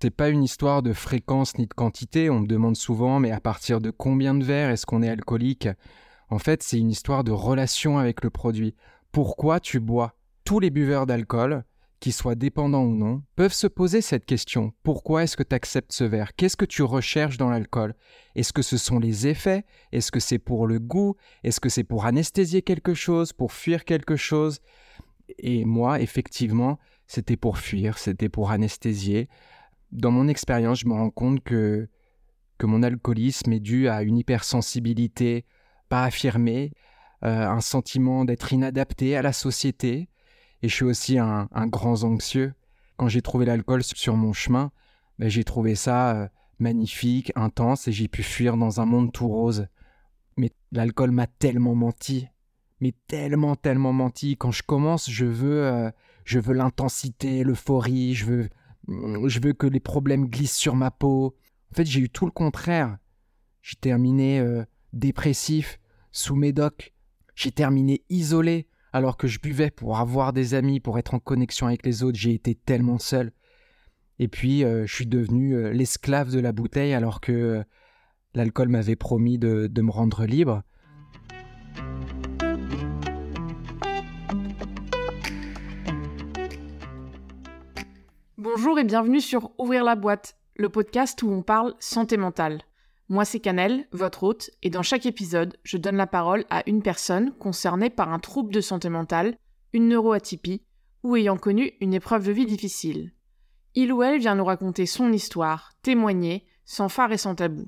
C'est pas une histoire de fréquence ni de quantité. On me demande souvent, mais à partir de combien de verres est-ce qu'on est alcoolique? En fait, c'est une histoire de relation avec le produit. Pourquoi tu bois Tous les buveurs d'alcool, qu'ils soient dépendants ou non, peuvent se poser cette question. Pourquoi est-ce que tu acceptes ce verre? Qu'est-ce que tu recherches dans l'alcool? Est-ce que ce sont les effets? Est-ce que c'est pour le goût? Est-ce que c'est pour anesthésier quelque chose Pour fuir quelque chose? Et moi, effectivement, c'était pour fuir, c'était pour anesthésier. Dans mon expérience, je me rends compte que, que mon alcoolisme est dû à une hypersensibilité pas affirmée, euh, un sentiment d'être inadapté à la société, et je suis aussi un, grand anxieux. Quand j'ai trouvé l'alcool sur mon chemin, ben, j'ai trouvé ça euh, magnifique, intense, et j'ai pu fuir dans un monde tout rose. Mais l'alcool m'a tellement menti, mais tellement, tellement menti. Quand je commence, je veux, euh, je veux l'intensité, l'euphorie, je veux, je veux que les problèmes glissent sur ma peau. En fait, j'ai eu tout le contraire. J'ai terminé euh, dépressif, sous médoc. J'ai terminé isolé alors que je buvais pour avoir des amis, pour être en connexion avec les autres, j'ai été tellement seul. Et puis, euh, je suis devenu euh, l'esclave de la bouteille alors que euh, l'alcool m'avait promis de me rendre libre. Bonjour et bienvenue sur Ouvrir la boîte, le podcast où on parle santé mentale. Moi, c'est Canel, votre hôte, et dans chaque épisode, je donne la parole à une personne concernée par un trouble de santé mentale, une neuroatypie, ou ayant connu une épreuve de vie difficile. Il ou elle vient nous raconter son histoire, témoigner, sans phare et sans tabou.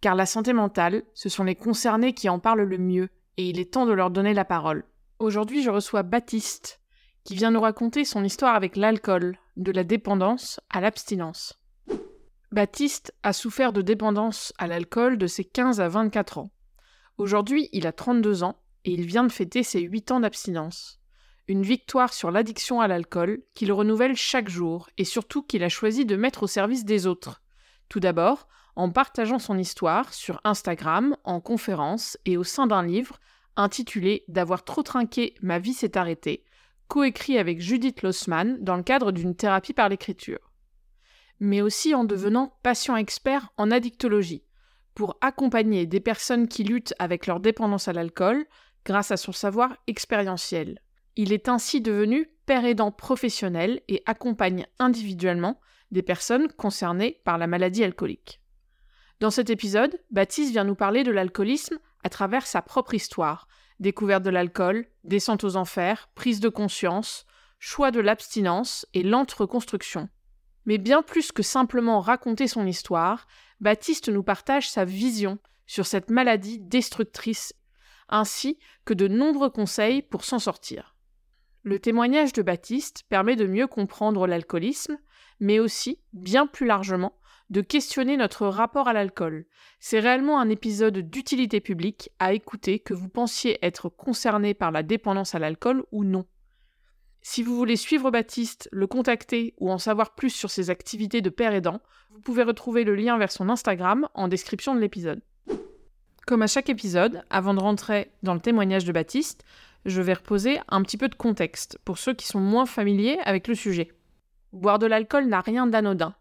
Car la santé mentale, ce sont les concernés qui en parlent le mieux, et il est temps de leur donner la parole. Aujourd'hui, je reçois Baptiste, qui vient nous raconter son histoire avec l'alcool, de la dépendance à l'abstinence. Baptiste a souffert de dépendance à l'alcool de ses 15 à 24 ans. Aujourd'hui, il a 32 ans et il vient de fêter ses 8 ans d'abstinence. Une victoire sur l'addiction à l'alcool qu'il renouvelle chaque jour et surtout qu'il a choisi de mettre au service des autres. Tout d'abord, en partageant son histoire sur Instagram, en conférence et au sein d'un livre intitulé D'avoir trop trinqué, ma vie s'est arrêtée, coécrit avec Judith Lossman dans le cadre d'une thérapie par l'écriture mais aussi en devenant patient expert en addictologie, pour accompagner des personnes qui luttent avec leur dépendance à l'alcool grâce à son savoir expérientiel. Il est ainsi devenu père aidant professionnel et accompagne individuellement des personnes concernées par la maladie alcoolique. Dans cet épisode, Baptiste vient nous parler de l'alcoolisme à travers sa propre histoire, découverte de l'alcool, descente aux enfers, prise de conscience, choix de l'abstinence et lente reconstruction. Mais bien plus que simplement raconter son histoire, Baptiste nous partage sa vision sur cette maladie destructrice, ainsi que de nombreux conseils pour s'en sortir. Le témoignage de Baptiste permet de mieux comprendre l'alcoolisme, mais aussi, bien plus largement, de questionner notre rapport à l'alcool. C'est réellement un épisode d'utilité publique à écouter que vous pensiez être concerné par la dépendance à l'alcool ou non. Si vous voulez suivre Baptiste, le contacter ou en savoir plus sur ses activités de père aidant, vous pouvez retrouver le lien vers son Instagram en description de l'épisode. Comme à chaque épisode, avant de rentrer dans le témoignage de Baptiste, je vais reposer un petit peu de contexte pour ceux qui sont moins familiers avec le sujet. Boire de l'alcool n'a rien d'anodin.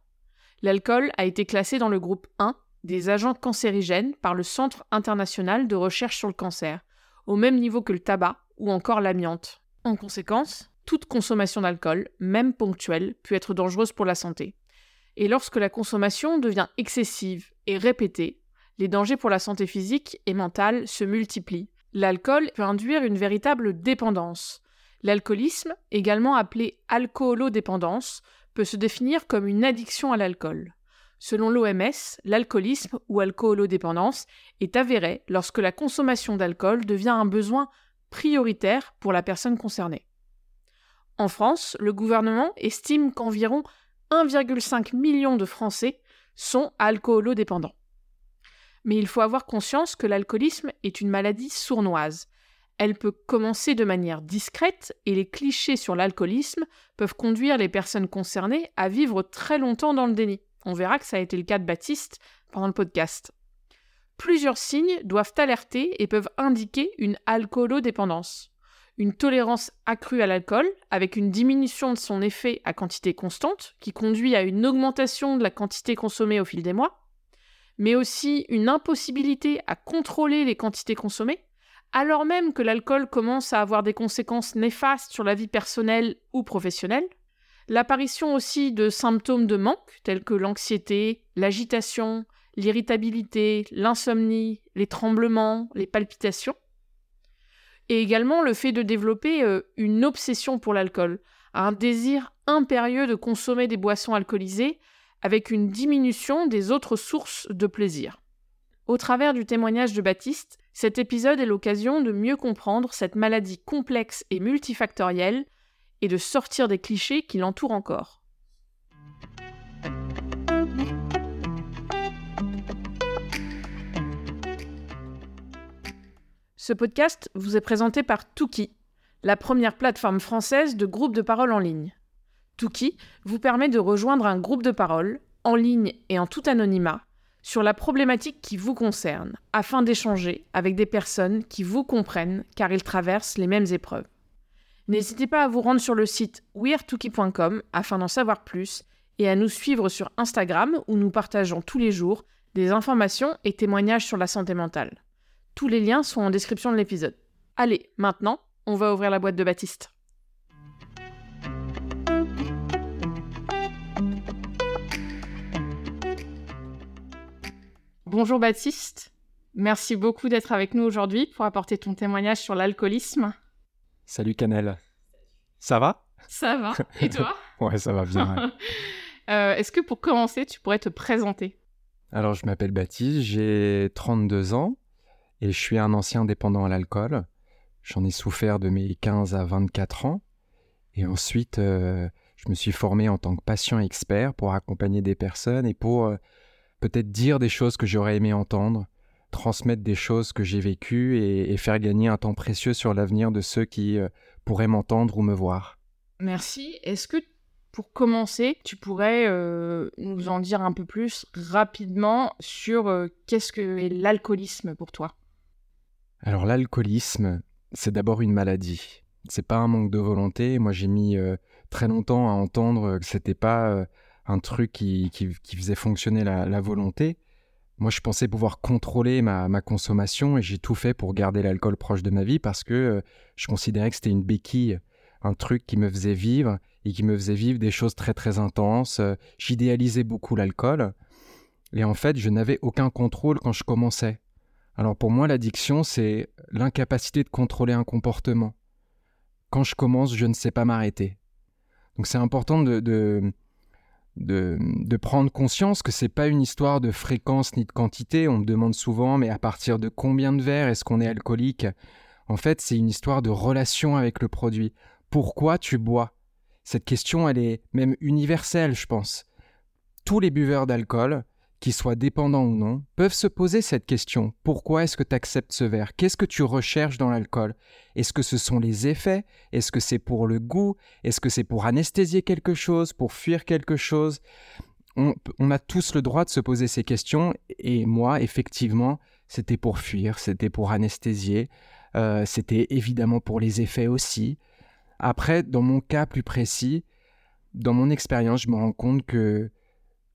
L'alcool a été classé dans le groupe 1 des agents cancérigènes par le Centre international de recherche sur le cancer, au même niveau que le tabac ou encore l'amiante. En conséquence, toute consommation d'alcool, même ponctuelle, peut être dangereuse pour la santé. Et lorsque la consommation devient excessive et répétée, les dangers pour la santé physique et mentale se multiplient. L'alcool peut induire une véritable dépendance. L'alcoolisme, également appelé alcoolodépendance, peut se définir comme une addiction à l'alcool. Selon l'OMS, l'alcoolisme ou alcoolodépendance est avéré lorsque la consommation d'alcool devient un besoin prioritaire pour la personne concernée. En France, le gouvernement estime qu'environ 1,5 million de Français sont alcoolodépendants. Mais il faut avoir conscience que l'alcoolisme est une maladie sournoise. Elle peut commencer de manière discrète et les clichés sur l'alcoolisme peuvent conduire les personnes concernées à vivre très longtemps dans le déni. On verra que ça a été le cas de Baptiste pendant le podcast. Plusieurs signes doivent alerter et peuvent indiquer une alcoolodépendance une tolérance accrue à l'alcool, avec une diminution de son effet à quantité constante, qui conduit à une augmentation de la quantité consommée au fil des mois, mais aussi une impossibilité à contrôler les quantités consommées, alors même que l'alcool commence à avoir des conséquences néfastes sur la vie personnelle ou professionnelle, l'apparition aussi de symptômes de manque tels que l'anxiété, l'agitation, l'irritabilité, l'insomnie, les tremblements, les palpitations, et également le fait de développer euh, une obsession pour l'alcool, un désir impérieux de consommer des boissons alcoolisées avec une diminution des autres sources de plaisir. Au travers du témoignage de Baptiste, cet épisode est l'occasion de mieux comprendre cette maladie complexe et multifactorielle et de sortir des clichés qui l'entourent encore. Ce podcast vous est présenté par Tuki, la première plateforme française de groupe de parole en ligne. Tuki vous permet de rejoindre un groupe de parole, en ligne et en tout anonymat, sur la problématique qui vous concerne, afin d'échanger avec des personnes qui vous comprennent car ils traversent les mêmes épreuves. N'hésitez pas à vous rendre sur le site weartuki.com afin d'en savoir plus et à nous suivre sur Instagram où nous partageons tous les jours des informations et témoignages sur la santé mentale. Tous les liens sont en description de l'épisode. Allez, maintenant, on va ouvrir la boîte de Baptiste. Bonjour Baptiste, merci beaucoup d'être avec nous aujourd'hui pour apporter ton témoignage sur l'alcoolisme. Salut Canel. Ça va? Ça va. Et toi? Ouais, ça va bien. Euh, est-ce que pour commencer, tu pourrais te présenter? Alors, je m'appelle Baptiste, j'ai 32 ans et je suis un ancien dépendant à l'alcool. J'en ai souffert de mes 15 à 24 ans. Et ensuite, euh, je me suis formé en tant que patient expert pour accompagner des personnes et pour euh, peut-être dire des choses que j'aurais aimé entendre, transmettre des choses que j'ai vécues et, faire gagner un temps précieux sur l'avenir de ceux qui euh, pourraient m'entendre ou me voir. Merci. Est-ce que pour commencer, tu pourrais euh, nous en dire un peu plus rapidement sur euh, qu'est-ce que l'alcoolisme pour toi? Alors l'alcoolisme, c'est d'abord une maladie. C'est pas un manque de volonté. Moi, j'ai mis très longtemps à entendre que c'était pas un truc qui, qui, faisait fonctionner la, volonté. Moi, je pensais pouvoir contrôler ma, ma consommation et j'ai tout fait pour garder l'alcool proche de ma vie parce que euh, je considérais que c'était une béquille, un truc qui me faisait vivre et qui me faisait vivre des choses très très intenses. Euh, j'idéalisais beaucoup l'alcool et en fait, je n'avais aucun contrôle quand je commençais. Alors pour moi, l'addiction, c'est l'incapacité de contrôler un comportement. Quand je commence, je ne sais pas m'arrêter. Donc c'est important de, de, de, prendre conscience que c'est pas une histoire de fréquence ni de quantité. On me demande souvent, mais à partir de combien de verres est-ce qu'on est alcoolique? En fait, c'est une histoire de relation avec le produit. Pourquoi tu bois? Cette question, elle est même universelle, je pense. Tous les buveurs d'alcool qu'ils soient dépendants ou non, peuvent se poser cette question. Pourquoi est-ce que tu acceptes ce verre? Qu'est-ce que tu recherches dans l'alcool? Est-ce que ce sont les effets? Est-ce que c'est pour le goût? Est-ce que c'est pour anesthésier quelque chose? Pour fuir quelque chose? On, a tous le droit de se poser ces questions. Et moi, effectivement, c'était pour fuir, c'était pour anesthésier, euh, c'était évidemment pour les effets aussi. Après, dans mon cas plus précis, dans mon expérience, je me rends compte que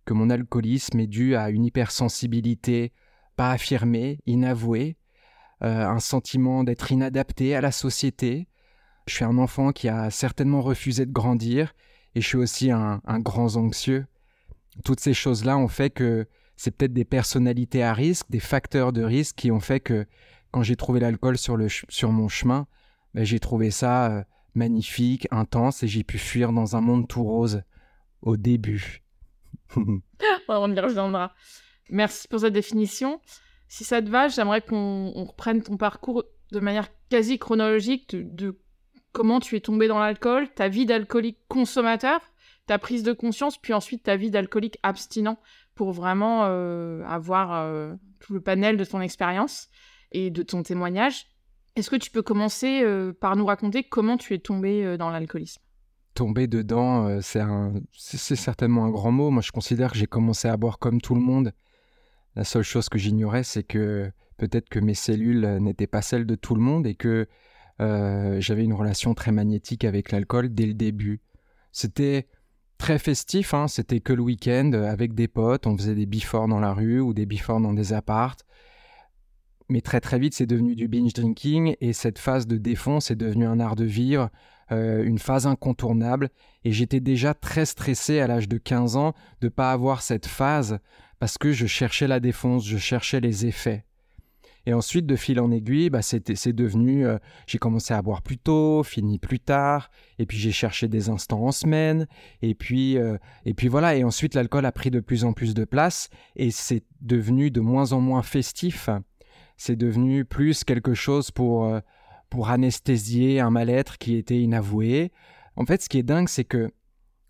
que mon alcoolisme est dû à une hypersensibilité pas affirmée, inavouée, euh, un sentiment d'être inadapté à la société. Je suis un enfant qui a certainement refusé de grandir et je suis aussi un, grand anxieux. Toutes ces choses-là ont fait que c'est peut-être des personnalités à risque, des facteurs de risque qui ont fait que quand j'ai trouvé l'alcool sur, sur mon chemin, ben, j'ai trouvé ça euh, magnifique, intense et j'ai pu fuir dans un monde tout rose au début. On y reviendra. Merci pour cette définition. Si ça te va, j'aimerais qu'on reprenne ton parcours de manière quasi chronologique de, comment tu es tombé dans l'alcool, ta vie d'alcoolique consommateur, ta prise de conscience, puis ensuite ta vie d'alcoolique abstinent pour vraiment euh, avoir euh, tout le panel de ton expérience et de ton témoignage. Est-ce que tu peux commencer euh, par nous raconter comment tu es tombé dans l'alcoolisme? Tomber dedans, euh, c'est, certainement un grand mot. Moi, je considère que j'ai commencé à boire comme tout le monde. La seule chose que j'ignorais, c'est que peut-être que mes cellules n'étaient pas celles de tout le monde et que euh, j'avais une relation très magnétique avec l'alcool dès le début. C'était très festif, hein, c'était que le week-end avec des potes, on faisait des before dans la rue ou des before dans des appartes. Mais très très vite, c'est devenu du binge drinking et cette phase de défonce est devenue un art de vivre, euh, une phase incontournable. Et j'étais déjà très stressé à l'âge de 15 ans de ne pas avoir cette phase parce que je cherchais la défonce, je cherchais les effets. Et ensuite, de fil en aiguille, bah, c'est devenu, euh, j'ai commencé à boire plus tôt, fini plus tard, et puis j'ai cherché des instants en semaine, et puis, euh, et puis voilà. Et ensuite, l'alcool a pris de plus en plus de place, et c'est devenu de moins en moins festif. C'est devenu plus quelque chose pour, pour anesthésier un mal-être qui était inavoué. En fait, ce qui est dingue, c'est que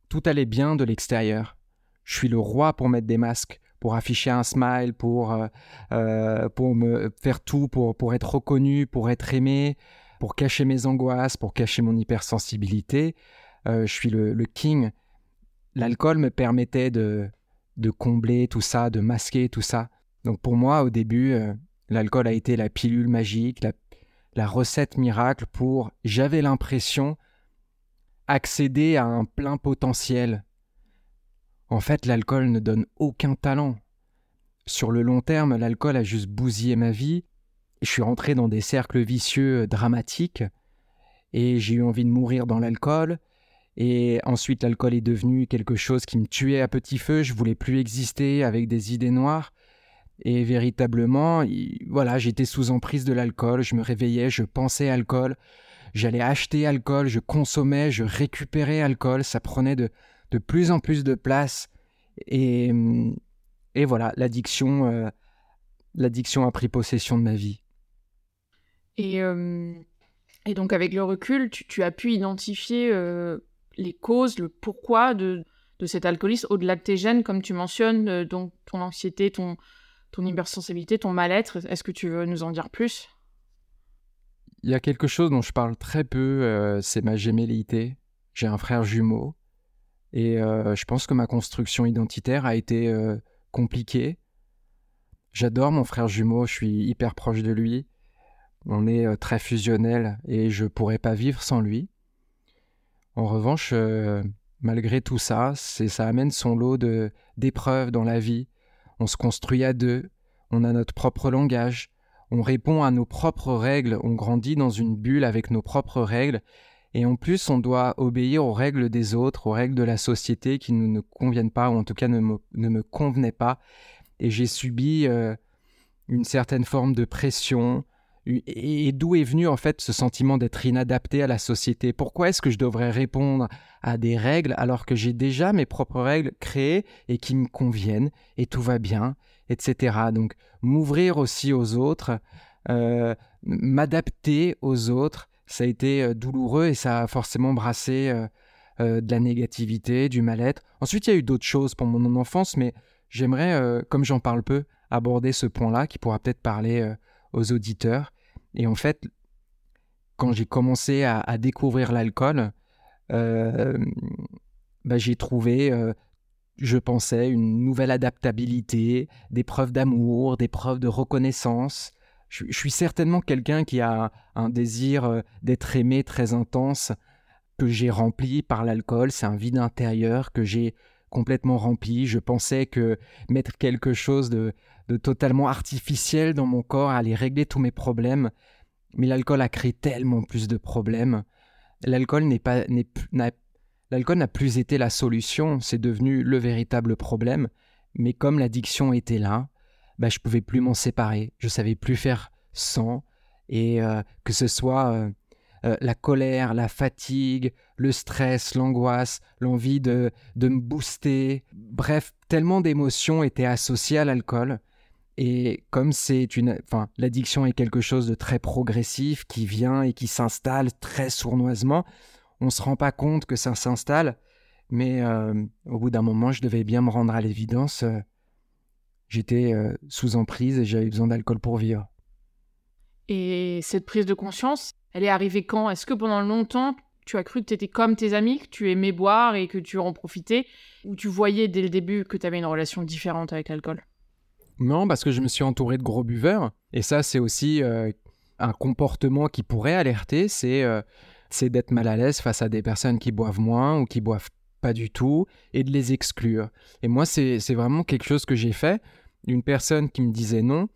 tout allait bien de l'extérieur. Je suis le roi pour mettre des masques pour afficher un smile, pour, euh, euh, pour me faire tout, pour, pour être reconnu, pour être aimé, pour cacher mes angoisses, pour cacher mon hypersensibilité. Euh, je suis le, king. L'alcool me permettait de, de combler tout ça, de masquer tout ça. Donc pour moi, au début, l'alcool a été la pilule magique, la, la recette miracle pour, j'avais l'impression, accéder à un plein potentiel en fait, l'alcool ne donne aucun talent. Sur le long terme, l'alcool a juste bousillé ma vie. Je suis rentré dans des cercles vicieux euh, dramatiques et j'ai eu envie de mourir dans l'alcool. Et ensuite, l'alcool est devenu quelque chose qui me tuait à petit feu. Je voulais plus exister avec des idées noires. Et véritablement, voilà, j'étais sous emprise de l'alcool. Je me réveillais, je pensais alcool. J'allais acheter alcool, je consommais, je récupérais alcool. Ça prenait de, de plus en plus de place. Et, et voilà, l'addiction, euh, l'addiction a pris possession de ma vie. Et, euh, et donc avec le recul, tu, as pu identifier euh, les causes, le pourquoi de, de cet alcoolisme, au-delà de tes gènes, comme tu mentionnes, donc ton anxiété, ton, ton hypersensibilité, ton mal-être. Est-ce que tu veux nous en dire plus? Il y a quelque chose dont je parle très peu, c'est ma gémellité. J'ai un frère jumeau et euh, je pense que ma construction identitaire a été euh, compliquée. J'adore mon frère jumeau, je suis hyper proche de lui. On est euh, très fusionnel et je pourrais pas vivre sans lui. En revanche, malgré tout ça, ça amène son lot d'épreuves dans la vie. On se construit à deux, on a notre propre langage, on répond à nos propres règles, on grandit dans une bulle avec nos propres règles et en plus, on doit obéir aux règles des autres, aux règles de la société qui ne nous conviennent pas, ou en tout cas ne me, ne me convenaient pas. Et j'ai subi euh, une certaine forme de pression. Et, d'où est venu en fait ce sentiment d'être inadapté à la société? Pourquoi est-ce que je devrais répondre à des règles alors que j'ai déjà mes propres règles créées et qui me conviennent et tout va bien, etc. Donc m'ouvrir aussi aux autres, euh, m'adapter aux autres, ça a été euh, douloureux et ça a forcément brassé euh, de la négativité, du mal-être. Ensuite, il y a eu d'autres choses pour mon enfance, mais j'aimerais, comme j'en parle peu, aborder ce point-là qui pourra peut-être parler aux auditeurs. Et en fait, quand j'ai commencé à, découvrir l'alcool, bah, j'ai trouvé, je pensais, une nouvelle adaptabilité, des preuves d'amour, des preuves de reconnaissance, je, suis certainement quelqu'un qui a un désir euh, d'être aimé très intense, que j'ai rempli par l'alcool. C'est un vide intérieur que j'ai complètement rempli. Je pensais que mettre quelque chose de, totalement artificiel dans mon corps allait régler tous mes problèmes. Mais l'alcool a créé tellement plus de problèmes. L'alcool n'est pas, l'alcool n'a plus été la solution, c'est devenu le véritable problème. Mais comme l'addiction était là, bah, je pouvais plus m'en séparer. Je savais plus faire sans. Et euh, que ce soit euh, euh, la colère, la fatigue, le stress, l'angoisse, l'envie de, de me booster. Bref, tellement d'émotions étaient associées à l'alcool. Et comme c'est une, enfin, l'addiction est quelque chose de très progressif qui vient et qui s'installe très sournoisement, on se rend pas compte que ça s'installe. Mais au bout d'un moment, je devais bien me rendre à l'évidence j'étais euh, sous emprise et j'avais besoin d'alcool pour vivre. Et cette prise de conscience, elle est arrivée quand? Est-ce que pendant longtemps, tu as cru que tu étais comme tes amis, que tu aimais boire et que tu en profitais? Ou tu voyais dès le début que tu avais une relation différente avec l'alcool? Non, parce que je me suis entouré de gros buveurs. Et ça, c'est aussi euh, Un comportement qui pourrait alerter, c'est euh, c'est d'être mal à l'aise face à des personnes qui boivent moins ou qui boivent pas du tout et de les exclure. Et moi, c'est vraiment quelque chose que j'ai fait. Une personne qui me disait non,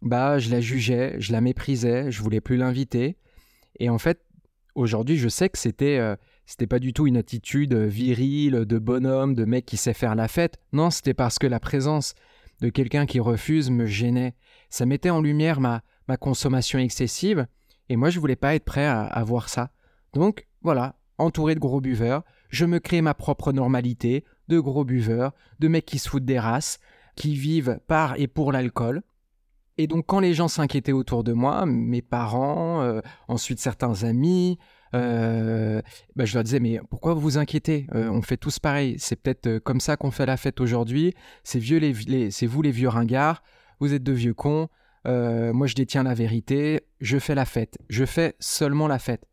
bah, je la jugeais, je la méprisais, je voulais plus l'inviter. Et en fait, aujourd'hui, je sais que c'était euh, c'était pas du tout une attitude virile, de bonhomme, de mec qui sait faire la fête. Non, c'était parce que la présence de quelqu'un qui refuse me gênait. Ça mettait en lumière ma, ma consommation excessive, et moi je voulais pas être prêt à, à voir ça. Donc voilà, entouré de gros buveurs, je me crée ma propre normalité, de gros buveurs, de mecs qui se foutent des races, qui vivent par et pour l'alcool. Et donc quand les gens s'inquiétaient autour de moi, mes parents, euh, ensuite certains amis, euh, bah, je leur disais mais pourquoi vous vous inquiétez? Euh, On fait tous pareil. C'est peut-être comme ça qu'on fait la fête aujourd'hui. C'est vieux les, c'est vous les vieux ringards. Vous êtes de vieux cons. moi je détiens la vérité. Je fais la fête. Je fais seulement la fête.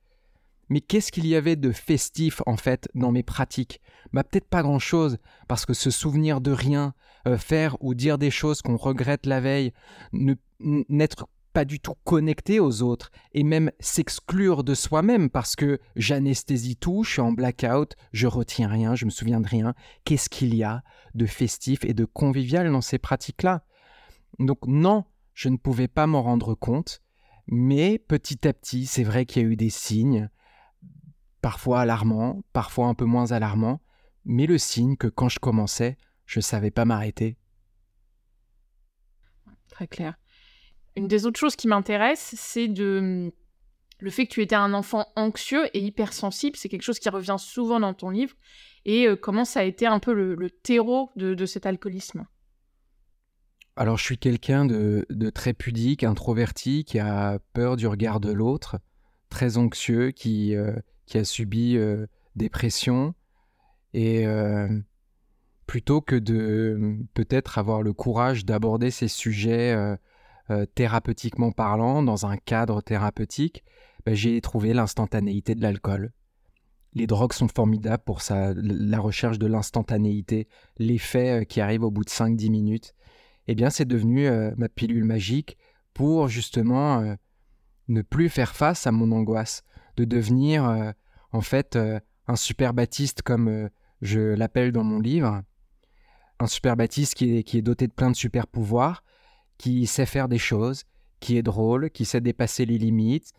Mais qu'est-ce qu'il y avait de festif en fait dans mes pratiques? Bah peut-être pas grand-chose, parce que se souvenir de rien, euh, faire ou dire des choses qu'on regrette la veille, n'être pas du tout connecté aux autres, et même s'exclure de soi-même parce que j'anesthésie tout, je suis en blackout, je retiens rien, je me souviens de rien. Qu'est-ce qu'il y a de festif et de convivial dans ces pratiques-là? Donc non, je ne pouvais pas m'en rendre compte, mais petit à petit, c'est vrai qu'il y a eu des signes, parfois alarmant, parfois un peu moins alarmant, mais le signe que quand je commençais, je ne savais pas m'arrêter. Très clair. Une des autres choses qui m'intéresse, c'est de le fait que tu étais un enfant anxieux et hypersensible. C'est quelque chose qui revient souvent dans ton livre. Et euh, comment ça a été un peu le, terreau de, cet alcoolisme? Alors, je suis quelqu'un de, très pudique, introverti, qui a peur du regard de l'autre, très anxieux, qui, euh, qui a subi euh, des pressions et euh, plutôt que de peut-être avoir le courage d'aborder ces sujets euh, thérapeutiquement parlant dans un cadre thérapeutique, bah, j'ai trouvé l'instantanéité de l'alcool. Les drogues sont formidables pour la recherche de l'instantanéité, l'effet qui arrive au bout de 5-10 minutes. Eh bien, c'est devenu ma pilule magique pour justement ne plus faire face à mon angoisse, de devenir euh, en fait euh, un super baptiste comme euh, je l'appelle dans mon livre, un super baptiste qui est, qui est doté de plein de super pouvoirs, qui sait faire des choses, qui est drôle, qui sait dépasser les limites,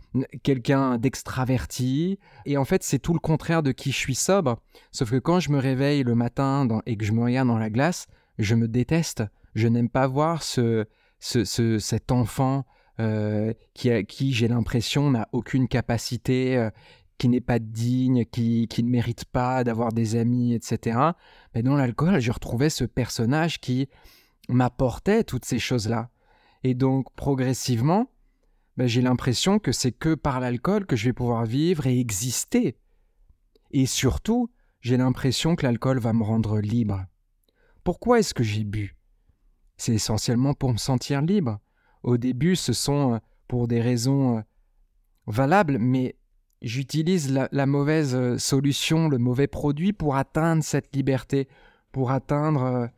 quelqu'un d'extraverti. Et en fait, c'est tout le contraire de qui je suis sobre. Sauf que quand je me réveille le matin et que je me regarde dans la glace, je me déteste. Je n'aime pas voir ce, ce, cet enfant euh, qui, qui j'ai l'impression, n'a aucune capacité, euh, qui n'est pas digne, qui, qui ne mérite pas d'avoir des amis, etc. Mais dans l'alcool, je retrouvais ce personnage qui m'apportait toutes ces choses-là. Et donc, progressivement, ben, j'ai l'impression que c'est que par l'alcool que je vais pouvoir vivre et exister. Et surtout, j'ai l'impression que l'alcool va me rendre libre. Pourquoi est-ce que j'ai bu? C'est essentiellement pour me sentir libre au début, ce sont euh, pour des raisons euh, valables, mais j'utilise la, mauvaise euh, solution, le mauvais produit pour atteindre cette liberté, pour atteindre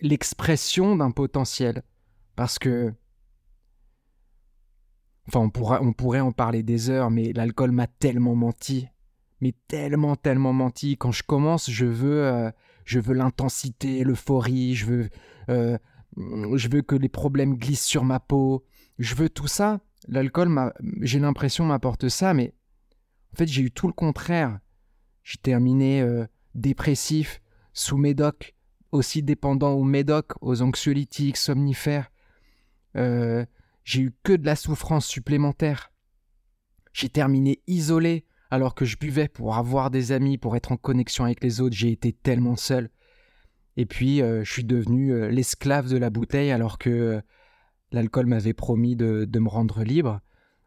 l'expression d'un potentiel. Parce que, enfin, on, on pourrait en parler des heures, mais l'alcool m'a tellement menti, mais tellement, tellement menti. Quand je commence, je veux, je veux l'intensité, l'euphorie, je veux je veux que les problèmes glissent sur ma peau, je veux tout ça. L'alcool, j'ai l'impression, m'apporte ça, mais en fait, j'ai eu tout le contraire. J'ai terminé euh, dépressif, sous médoc, aussi dépendant aux médocs, aux anxiolytiques, somnifères. Euh, j'ai eu que de la souffrance supplémentaire. J'ai terminé isolé alors que je buvais pour avoir des amis, pour être en connexion avec les autres. J'ai été tellement seul. Et puis, euh, je suis devenu l'esclave de la bouteille alors que l'alcool m'avait promis de, me rendre libre.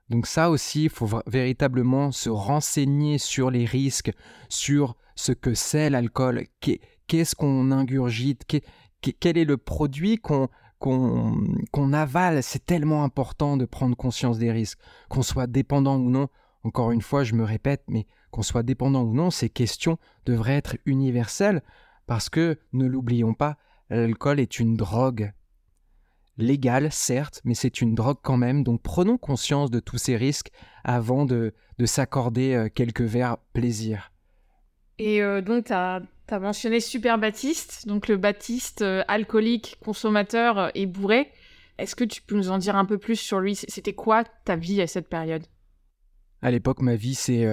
Donc ça aussi, il faut véritablement se renseigner sur les risques, sur ce que c'est l'alcool, qu'est-ce qu'on ingurgite, quel est le produit qu'on qu'on avale. C'est tellement important de prendre conscience des risques, qu'on soit dépendant ou non. Encore une fois, je me répète, mais qu'on soit dépendant ou non, ces questions devraient être universelles. Parce que, ne l'oublions pas, l'alcool est une drogue. Légale, certes, mais c'est une drogue quand même, donc prenons conscience de tous ces risques avant de, de s'accorder euh, quelques verres plaisir. Et euh, donc, tu as, mentionné Super Baptiste, donc le Baptiste euh, alcoolique, consommateur et bourré. Est-ce que tu peux nous en dire un peu plus sur lui? C'était quoi ta vie à cette période? À l'époque, ma vie, c'est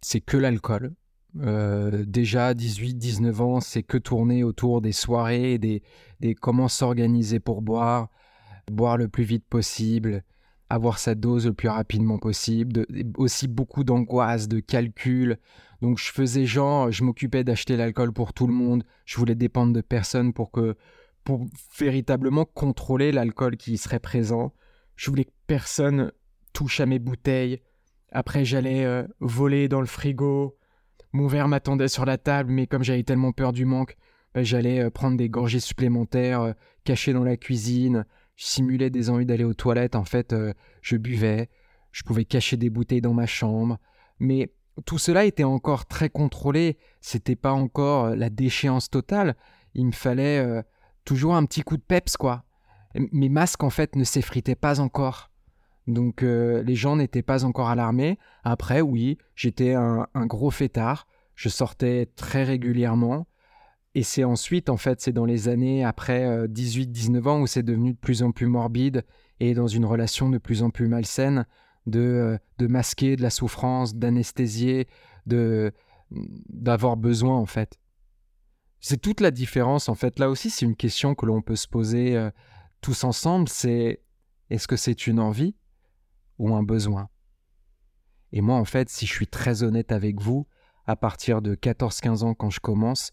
c'est que l'alcool. Euh, déjà 18-19 ans, c'est que tourner autour des soirées, des, des comment s'organiser pour boire, boire le plus vite possible, avoir sa dose le plus rapidement possible, aussi beaucoup d'angoisse, de calcul. Donc je faisais genre, je m'occupais d'acheter l'alcool pour tout le monde, je voulais dépendre de personne pour que pour véritablement contrôler l'alcool qui serait présent. Je voulais que personne touche à mes bouteilles. Après j'allais euh, voler dans le frigo, mon verre m'attendait sur la table, mais comme j'avais tellement peur du manque, bah, j'allais euh, prendre des gorgées supplémentaires, euh, cachées dans la cuisine. Je simulais des envies d'aller aux toilettes. En fait, euh, je buvais. Je pouvais cacher des bouteilles dans ma chambre. Mais tout cela était encore très contrôlé. C'était pas encore la déchéance totale. Il me fallait toujours un petit coup de peps, quoi. Mes masques, en fait, ne s'effritaient pas encore. Donc euh, les gens n'étaient pas encore alarmés. Après, oui, j'étais un, gros fêtard. Je sortais très régulièrement. Et c'est ensuite, en fait, c'est dans les années après 18-19 euh, ans où c'est devenu de plus en plus morbide et dans une relation de plus en plus malsaine de, euh, de masquer de la souffrance, d'anesthésier, de d'avoir besoin, en fait. C'est toute la différence, en fait. Là aussi, c'est une question que l'on peut se poser tous ensemble. C'est est-ce que c'est une envie? Ou un besoin. Et moi, en fait, si je suis très honnête avec vous, à partir de 14-15 ans, quand je commence,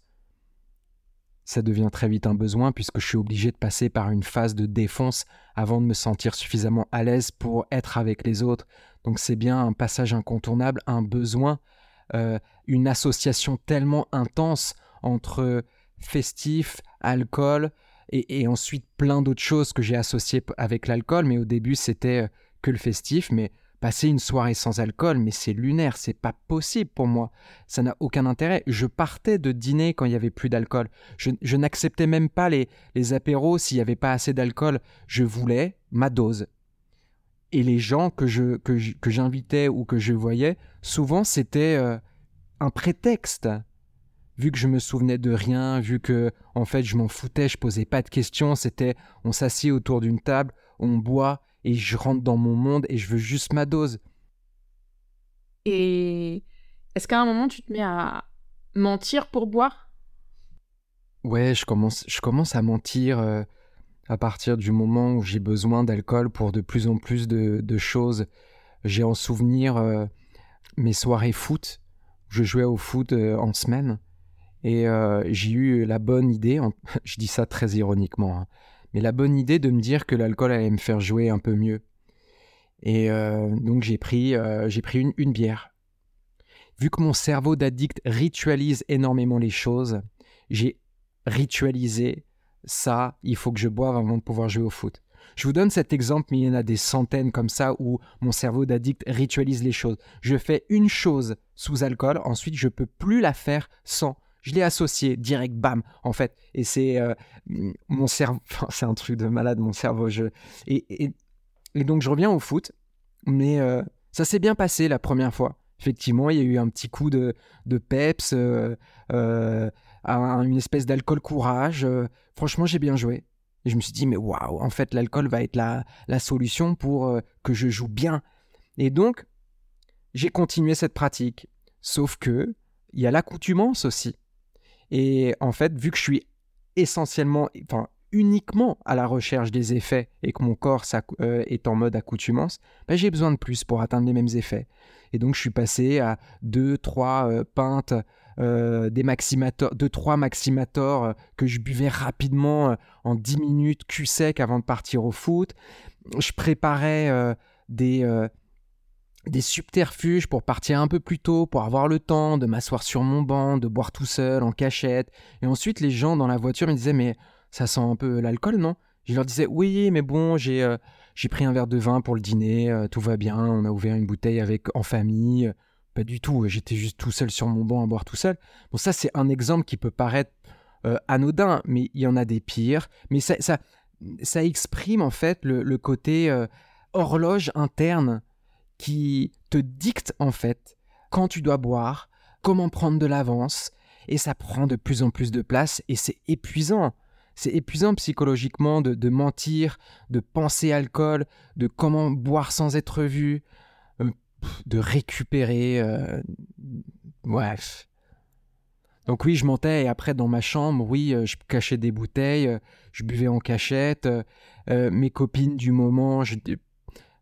ça devient très vite un besoin puisque je suis obligé de passer par une phase de défonce avant de me sentir suffisamment à l'aise pour être avec les autres. Donc c'est bien un passage incontournable, un besoin, euh, une association tellement intense entre festif, alcool et, et ensuite plein d'autres choses que j'ai associées avec l'alcool. Mais au début c'était euh, que le festif, mais passer une soirée sans alcool, mais c'est lunaire, c'est pas possible pour moi. Ça n'a aucun intérêt. Je partais de dîner quand il y avait plus d'alcool. Je, n'acceptais même pas les, apéros s'il n'y avait pas assez d'alcool. Je voulais ma dose. Et les gens que je que j'invitais ou que je voyais, souvent c'était euh, un prétexte. Vu que je me souvenais de rien, vu que en fait je m'en foutais, je posais pas de questions, c'était on s'assied autour d'une table, on boit et je rentre dans mon monde et je veux juste ma dose. Et est-ce qu'à un moment tu te mets à mentir pour boire? Ouais, je commence, je commence à mentir euh, à partir du moment où j'ai besoin d'alcool pour de plus en plus de, choses. J'ai en souvenir euh, mes soirées foot. Je jouais au foot euh, en semaine et j'ai eu la bonne idée, je dis ça très ironiquement, hein, mais la bonne idée de me dire que l'alcool allait me faire jouer un peu mieux. Et euh, donc j'ai pris, euh, pris une, bière. Vu que mon cerveau d'addict ritualise énormément les choses, j'ai ritualisé ça, il faut que je boive avant de pouvoir jouer au foot. Je vous donne cet exemple, mais il y en a des centaines comme ça où mon cerveau d'addict ritualise les choses. Je fais une chose sous alcool, ensuite je peux plus la faire sans je l'ai associé direct, bam, en fait. Et c'est euh, mon cerveau, c'est un truc de malade, mon cerveau. Et donc je reviens au foot, mais euh, ça s'est bien passé la première fois. Effectivement, il y a eu un petit coup de, de peps, euh, une espèce d'alcool courage. franchement, j'ai bien joué. Et je me suis dit, mais waouh, en fait, l'alcool va être la, la solution pour que je joue bien. Et donc, j'ai continué cette pratique. Sauf que, il y a l'accoutumance aussi. Et en fait, vu que je suis essentiellement, enfin uniquement à la recherche des effets et que mon corps euh, est en mode accoutumance, bah, j'ai besoin de plus pour atteindre les mêmes effets. Et donc je suis passé à 2, 3 euh, pintes, euh, des maximators, 2, 3 maximators que je buvais rapidement en 10 minutes, cul sec avant de partir au foot. Je préparais des, des subterfuges pour partir un peu plus tôt, pour avoir le temps de m'asseoir sur mon banc, de boire tout seul, en cachette. Et ensuite, les gens dans la voiture me disaient Mais ça sent un peu l'alcool, non? Je leur disais Oui, mais bon, j'ai euh, pris un verre de vin pour le dîner, euh, tout va bien, on a ouvert une bouteille avec en famille. Pas du tout, j'étais juste tout seul sur mon banc à boire tout seul. Bon, ça, c'est un exemple qui peut paraître euh, anodins, mais il y en a des pires. Mais ça, ça, ça exprime en fait le, côté horloge interne qui te dicte en fait quand tu dois boire, comment prendre de l'avance, et ça prend de plus en plus de place et c'est épuisant. C'est épuisant psychologiquement de, mentir, de penser alcool, de comment boire sans être vu, euh, de récupérer. Euh, bref. Donc oui, je mentais et après dans ma chambre, oui, euh, je cachais des bouteilles, je buvais en cachette. mes copines du moment, je,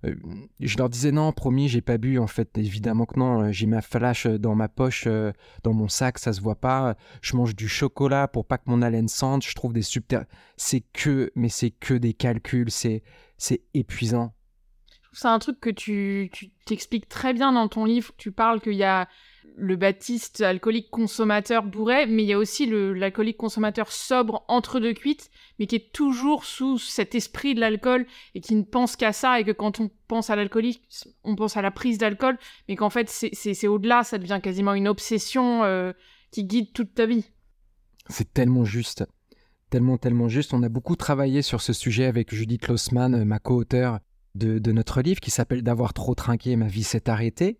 euh, je leur disais non, promis, j'ai pas bu. En fait, évidemment que non. Euh, j'ai ma flash euh, dans ma poche, dans mon sac, ça se voit pas. Je mange du chocolat pour pas que mon haleine sente. Je trouve des subter. C'est que, mais c'est que des calculs. C'est, c'est épuisant. C'est un truc que tu, t'expliques très bien dans ton livre. Tu parles qu'il y a le Baptiste alcoolique consommateur bourré, mais il y a aussi l'alcoolique consommateur sobre entre deux cuites, mais qui est toujours sous cet esprit de l'alcool et qui ne pense qu'à ça et que quand on pense à l'alcoolique, on pense à la prise d'alcool, mais qu'en fait c'est au-delà, ça devient quasiment une obsession euh, qui guide toute ta vie. C'est tellement juste, tellement tellement juste. On a beaucoup travaillé sur ce sujet avec Judith Lossman, ma co-auteure de, de notre livre qui s'appelle D'avoir trop trinqué, ma vie s'est arrêtée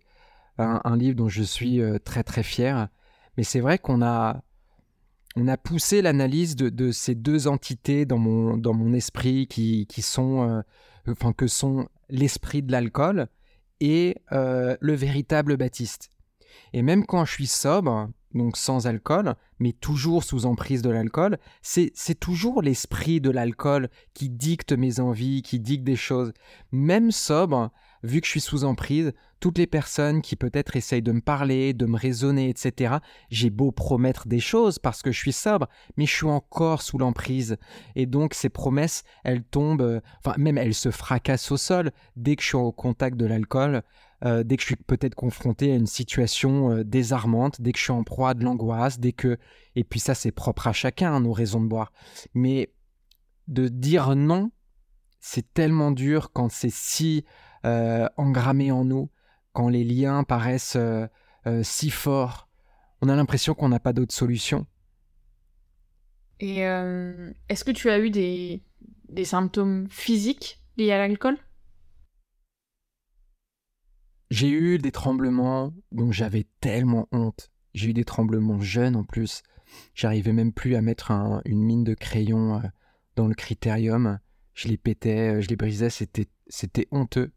un, livre dont je suis euh, très très fier. Mais c'est vrai qu'on a, on a poussé l'analyse de, ces deux entités dans mon, dans mon esprit qui, qui sont, euh, enfin, que sont l'esprit de l'alcool et euh, le véritable Baptiste. Et même quand je suis sobre, donc sans alcool, mais toujours sous emprise de l'alcool, c'est toujours l'esprit de l'alcool qui dicte mes envies, qui dicte des choses. Même sobre, vu que je suis sous emprise, toutes les personnes qui peut-être essayent de me parler, de me raisonner, etc., j'ai beau promettre des choses parce que je suis sobre, mais je suis encore sous l'emprise. Et donc ces promesses, elles tombent, euh, enfin même elles se fracassent au sol dès que je suis au contact de l'alcool, euh, dès que je suis peut-être confronté à une situation euh, désarmante, dès que je suis en proie de l'angoisse, dès que... Et puis ça c'est propre à chacun, nos raisons de boire. Mais de dire non, c'est tellement dur quand c'est si euh, engrammé en nous, quand les liens paraissent si forts, on a l'impression qu'on n'a pas d'autre solution. Et est-ce que tu as eu des, des symptômes physiques liés à l'alcool? J'ai eu des tremblements dont j'avais tellement honte. J'ai eu des tremblements jeunes en plus. J'arrivais même plus à mettre une mine de crayon dans le critérium. Je les pétais, je les brisais, c'était, c'était honteux.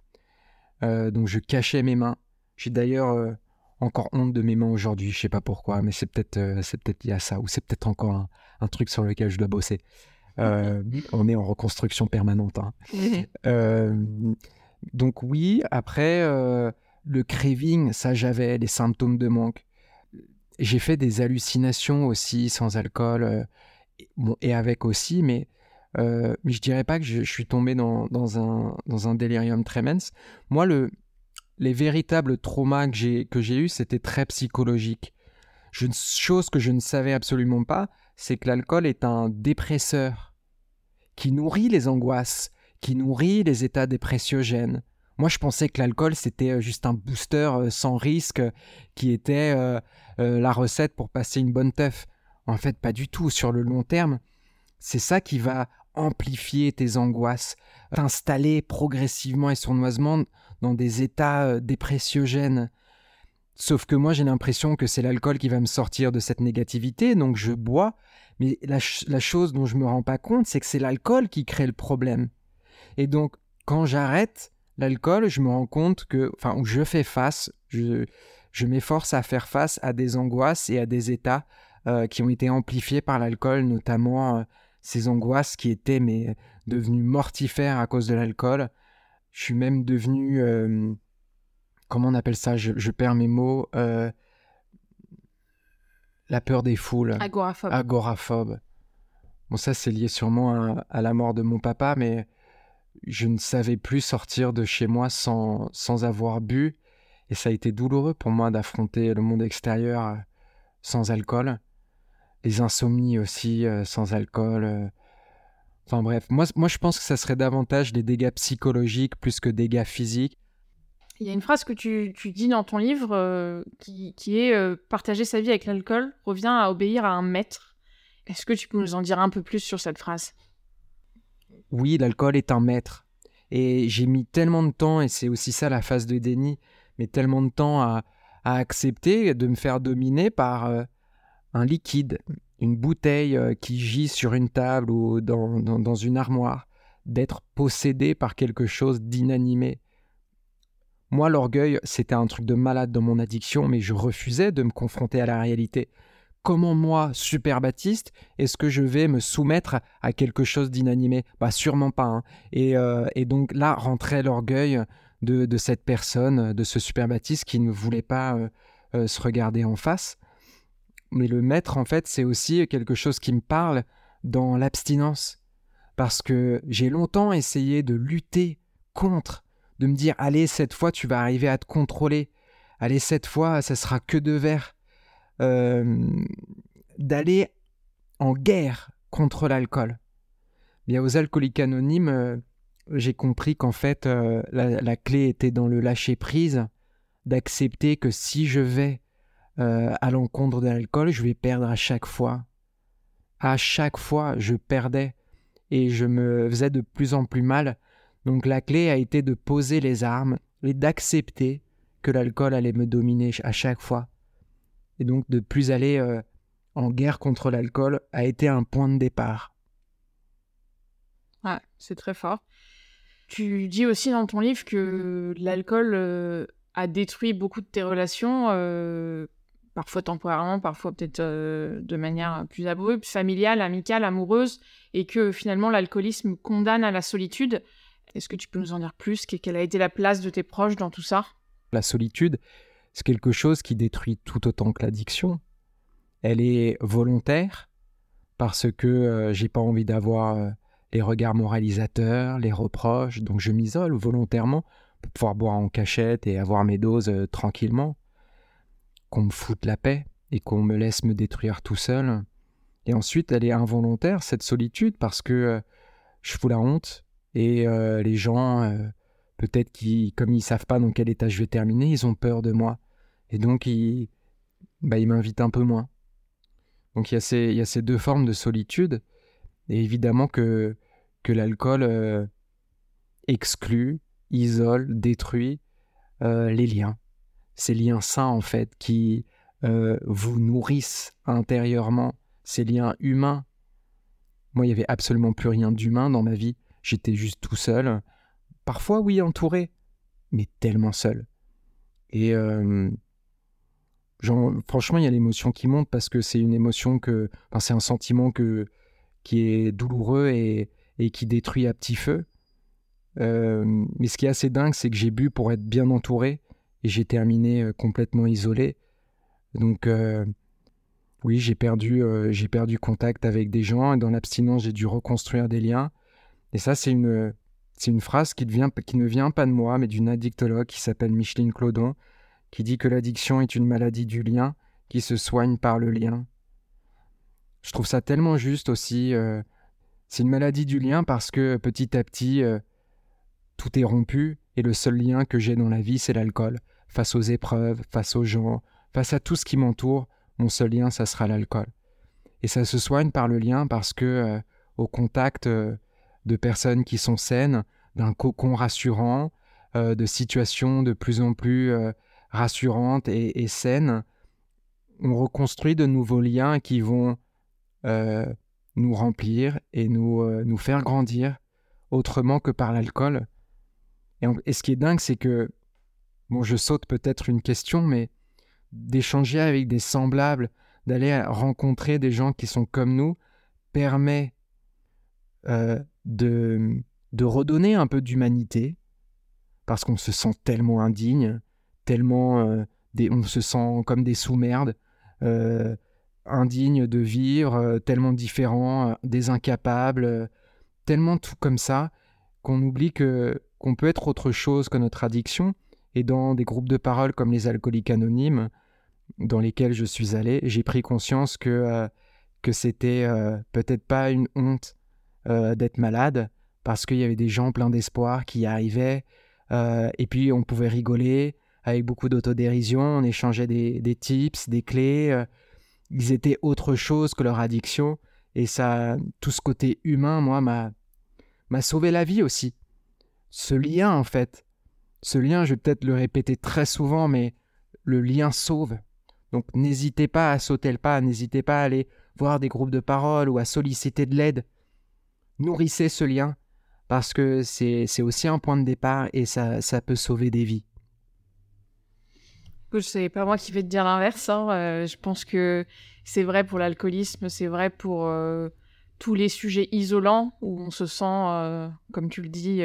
Euh, donc je cachais mes mains. J'ai d'ailleurs euh, encore honte de mes mains aujourd'hui, je sais pas pourquoi, mais c'est peut-être euh, c'est peut-être lié à ça, ou c'est peut-être encore un, truc sur lequel je dois bosser. on est en reconstruction permanente. Hein. Donc oui, après le craving, ça j'avais les symptômes de manque. J'ai fait des hallucinations aussi sans alcool, et avec aussi, mais euh, mais je dirais pas que je, suis tombé dans, dans, un, dans un délirium tremens. Moi, le, les véritables traumas que j'ai, que j'ai eus, c'était très psychologique. Une chose que je ne savais absolument pas, c'est que l'alcool est un dépresseur qui nourrit les angoisses, qui nourrit les états dépressiogènes. Moi, je pensais que l'alcool, c'était euh, juste un booster euh, sans risque qui était la recette pour passer une bonne teuf. En fait, pas du tout. Sur le long terme, c'est ça qui va amplifier tes angoisses, t'installer progressivement et sournoisement dans des états euh, dépressiogènes. Sauf que moi j'ai l'impression que c'est l'alcool qui va me sortir de cette négativité, donc je bois, mais la, chose dont je me rends pas compte, c'est que c'est l'alcool qui crée le problème. Et donc quand j'arrête l'alcool, je me rends compte que, enfin, je fais face, je, je m'efforce à faire face à des angoisses et à des états euh, qui ont été amplifiés par l'alcool, notamment euh, ces angoisses qui étaient mais devenues mortifères à cause de l'alcool. Je suis même devenu euh, comment on appelle ça? Je, perds mes mots. La peur des foules. Agoraphobe. Agoraphobe. Bon, ça, c'est lié sûrement à, la mort de mon papa, mais je ne savais plus sortir de chez moi sans, sans avoir bu. Et ça a été douloureux pour moi d'affronter le monde extérieur euh, sans alcool les insomnies aussi euh, sans alcool. Euh. Enfin bref, moi, moi je pense que ça serait davantage des dégâts psychologiques plus que dégâts physiques. Il y a une phrase que tu, tu dis dans ton livre qui, qui, est partager sa vie avec l'alcool revient à obéir à un maître. Est-ce que tu peux nous en dire un peu plus sur cette phrase? Oui, l'alcool est un maître. Et j'ai mis tellement de temps, et c'est aussi ça la phase de déni, mais tellement de temps à, accepter de me faire dominer par euh, un liquide, une bouteille euh, qui gît sur une table ou dans, dans une armoire, d'être possédé par quelque chose d'inanimé. Moi, l'orgueil, c'était un truc de malade dans mon addiction, mais je refusais de me confronter à la réalité comment moi, Super Baptiste, est-ce que je vais me soumettre à quelque chose d'inanimé? Bah sûrement pas. Hein. Euh, et, donc là rentrait l'orgueil de, cette personne, de ce Super Baptiste qui ne voulait pas euh, euh, se regarder en face. Mais le maître, en fait, c'est aussi quelque chose qui me parle dans l'abstinence. Parce que j'ai longtemps essayé de lutter contre, de me dire, allez, cette fois, tu vas arriver à te contrôler. Allez, cette fois, ça sera que de verre. Euh, d'aller en guerre contre l'alcool. Bien aux alcooliques anonymes, euh, j'ai compris qu'en fait euh, la, clé était dans le lâcher prise, d'accepter que si je vais à l'encontre de l'alcool, je vais perdre à chaque fois. À chaque fois, je perdais et je me faisais de plus en plus mal. Donc la clé a été de poser les armes et d'accepter que l'alcool allait me dominer à chaque fois et donc de plus aller euh, en guerre contre l'alcool a été un point de départ. Ouais, c'est très fort. Tu dis aussi dans ton livre que l'alcool euh, a détruit beaucoup de tes relations, euh, parfois temporairement, parfois peut-être de manière plus abrupte, familiale, amicale, amoureuse, et que finalement l'alcoolisme condamne à la solitude. Est-ce que tu peux nous en dire plus? Quelle a été la place de tes proches dans tout ça? La solitude, c'est quelque chose qui détruit tout autant que l'addiction. Elle est volontaire parce que euh, j'ai pas envie d'avoir euh, les regards moralisateurs, les reproches, donc je m'isole volontairement pour pouvoir boire en cachette et avoir mes doses euh, tranquillement. Qu'on me foute la paix et qu'on me laisse me détruire tout seul. Et ensuite, elle est involontaire, cette solitude, parce que je fous la honte et les gens peut-être qu'ils, comme ils savent pas dans quel état je vais terminer, ils ont peur de moi. Et donc, ils, bah, m'invitent un peu moins. Donc, il y, a ces, il y a ces deux formes de solitude. Et évidemment que, que l'alcool euh, exclut, isole, détruit euh, les liens. Ces liens sains, en fait, qui euh, vous nourrissent intérieurement, ces liens humains. Moi, il n'y avait absolument plus rien d'humain dans ma vie. J'étais juste tout seul. Parfois, oui, entouré, mais tellement seul. Et franchement, il y a l'émotion qui monte parce que c'est une émotion que, c'est un sentiment que, qui est douloureux et, qui détruit à petit feu. Mais ce qui est assez dingue, c'est que j'ai bu pour être bien entouré et j'ai terminé complètement isolé. Donc, oui, j'ai perdu, j'ai perdu contact avec des gens et dans l'abstinence, j'ai dû reconstruire des liens. Et ça, c'est une, c'est une phrase qui, ne vient pas de moi, mais d'une addictologue qui s'appelle Micheline Clodon, qui dit que l'addiction est une maladie du lien qui se soigne par le lien. Je trouve ça tellement juste aussi. Euh, c'est une maladie du lien parce que petit à petit, euh, tout est rompu et le seul lien que j'ai dans la vie, c'est l'alcool. Face aux épreuves, face aux gens, face à tout ce qui m'entoure, mon seul lien, ça sera l'alcool. Et ça se soigne par le lien parce que, euh, au contact de personnes qui sont saines, d'un cocon rassurant, euh, de situations de plus en plus euh, rassurantes et, saines. On reconstruit de nouveaux liens qui vont euh, nous remplir et nous, nous faire grandir autrement que par l'alcool. Et, et, ce qui est dingue, c'est que, bon, je saute peut-être une question, mais d'échanger avec des semblables, d'aller rencontrer des gens qui sont comme nous, permet de, de redonner un peu d'humanité, parce qu'on se sent tellement indigne, tellement euh, on se sent comme des sous-merdes, euh, indignes de vivre, euh, tellement différents, des incapables, tellement tout comme ça, qu'on oublie que qu'on peut être autre chose que notre addiction. Et dans des groupes de parole comme les alcooliques anonymes, dans lesquels je suis allé, j'ai pris conscience que, que c'était peut-être pas une honte d'être malade, parce qu'il y avait des gens pleins d'espoir qui y arrivaient, euh, et puis on pouvait rigoler avec beaucoup d'autodérision, on échangeait des, tips, des clés. Euh, ils étaient autre chose que leur addiction. Et ça, tout ce côté humain, moi, m'a, m'a sauvé la vie aussi. Ce lien, en fait. Ce lien, je vais peut-être le répéter très souvent, mais le lien sauve. Donc n'hésitez pas à sauter le pas, n'hésitez pas à aller voir des groupes de parole ou à solliciter de l'aide. Nourrissez ce lien parce que c'est aussi un point de départ et ça, ça peut sauver des vies. C'est pas moi qui vais te dire l'inverse. Hein. Euh, je pense que c'est vrai pour l'alcoolisme, c'est vrai pour euh, tous les sujets isolants où on se sent, euh, comme tu le dis,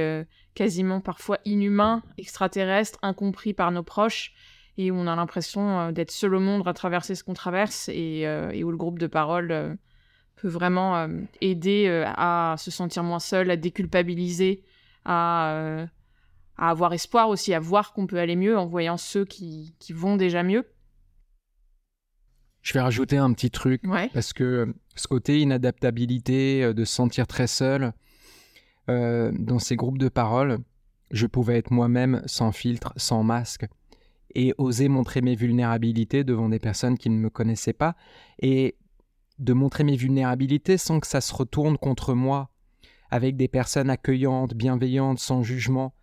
quasiment parfois inhumain, extraterrestre, incompris par nos proches et où on a l'impression d'être seul au monde à traverser ce qu'on traverse et, et, où le groupe de parole peut vraiment aider à se sentir moins seul, à déculpabiliser, à à avoir espoir aussi, à voir qu'on peut aller mieux en voyant ceux qui, qui vont déjà mieux. Je vais rajouter un petit truc, parce que euh, ce côté inadaptabilité, euh, de se sentir très seul, euh, dans ces groupes de parole, je pouvais être moi-même sans filtre, sans masque, et oser montrer mes vulnérabilités devant des personnes qui ne me connaissaient pas, et de montrer mes vulnérabilités sans que ça se retourne contre moi, avec des personnes accueillantes, bienveillantes, sans jugement,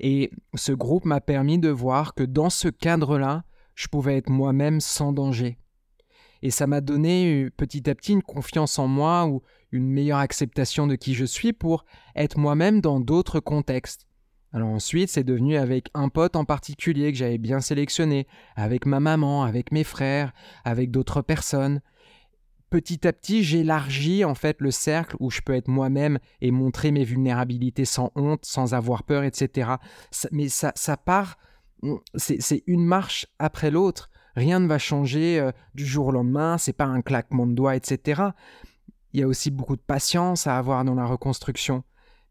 et ce groupe m'a permis de voir que dans ce cadre-là, je pouvais être moi-même sans danger. Et ça m'a donné euh, petit à petit une confiance en moi ou une meilleure acceptation de qui je suis pour être moi-même dans d'autres contextes. Alors ensuite, c'est devenu avec un pote en particulier que j'avais bien sélectionné, avec ma maman, avec mes frères, avec d'autres personnes petit à petit, j'élargis en fait le cercle où je peux être moi-même et montrer mes vulnérabilités sans honte, sans avoir peur, etc. mais ça, ça part, c'est une marche après l'autre. Rien ne va changer euh, du jour au lendemain, c'est pas un claquement de doigts, etc. Il y a aussi beaucoup de patience à avoir dans la reconstruction.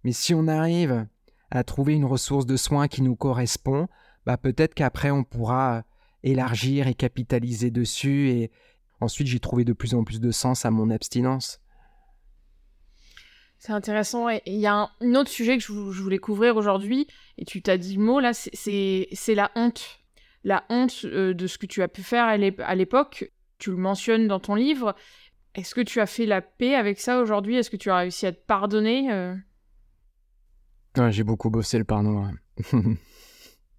Mais si on arrive à trouver une ressource de soins qui nous correspond, bah peut-être qu'après on pourra élargir et capitaliser dessus et, Ensuite, j'ai trouvé de plus en plus de sens à mon abstinence. C'est intéressant. Et il y a un, autre sujet que je, voulais couvrir aujourd'hui, et tu t'as dit le mot là, c'est la honte. La honte euh, de ce que tu as pu faire à l'époque. Tu le mentionnes dans ton livre. Est-ce que tu as fait la paix avec ça aujourd'hui? Est-ce que tu as réussi à te pardonner euh? J'ai beaucoup bossé le pardon.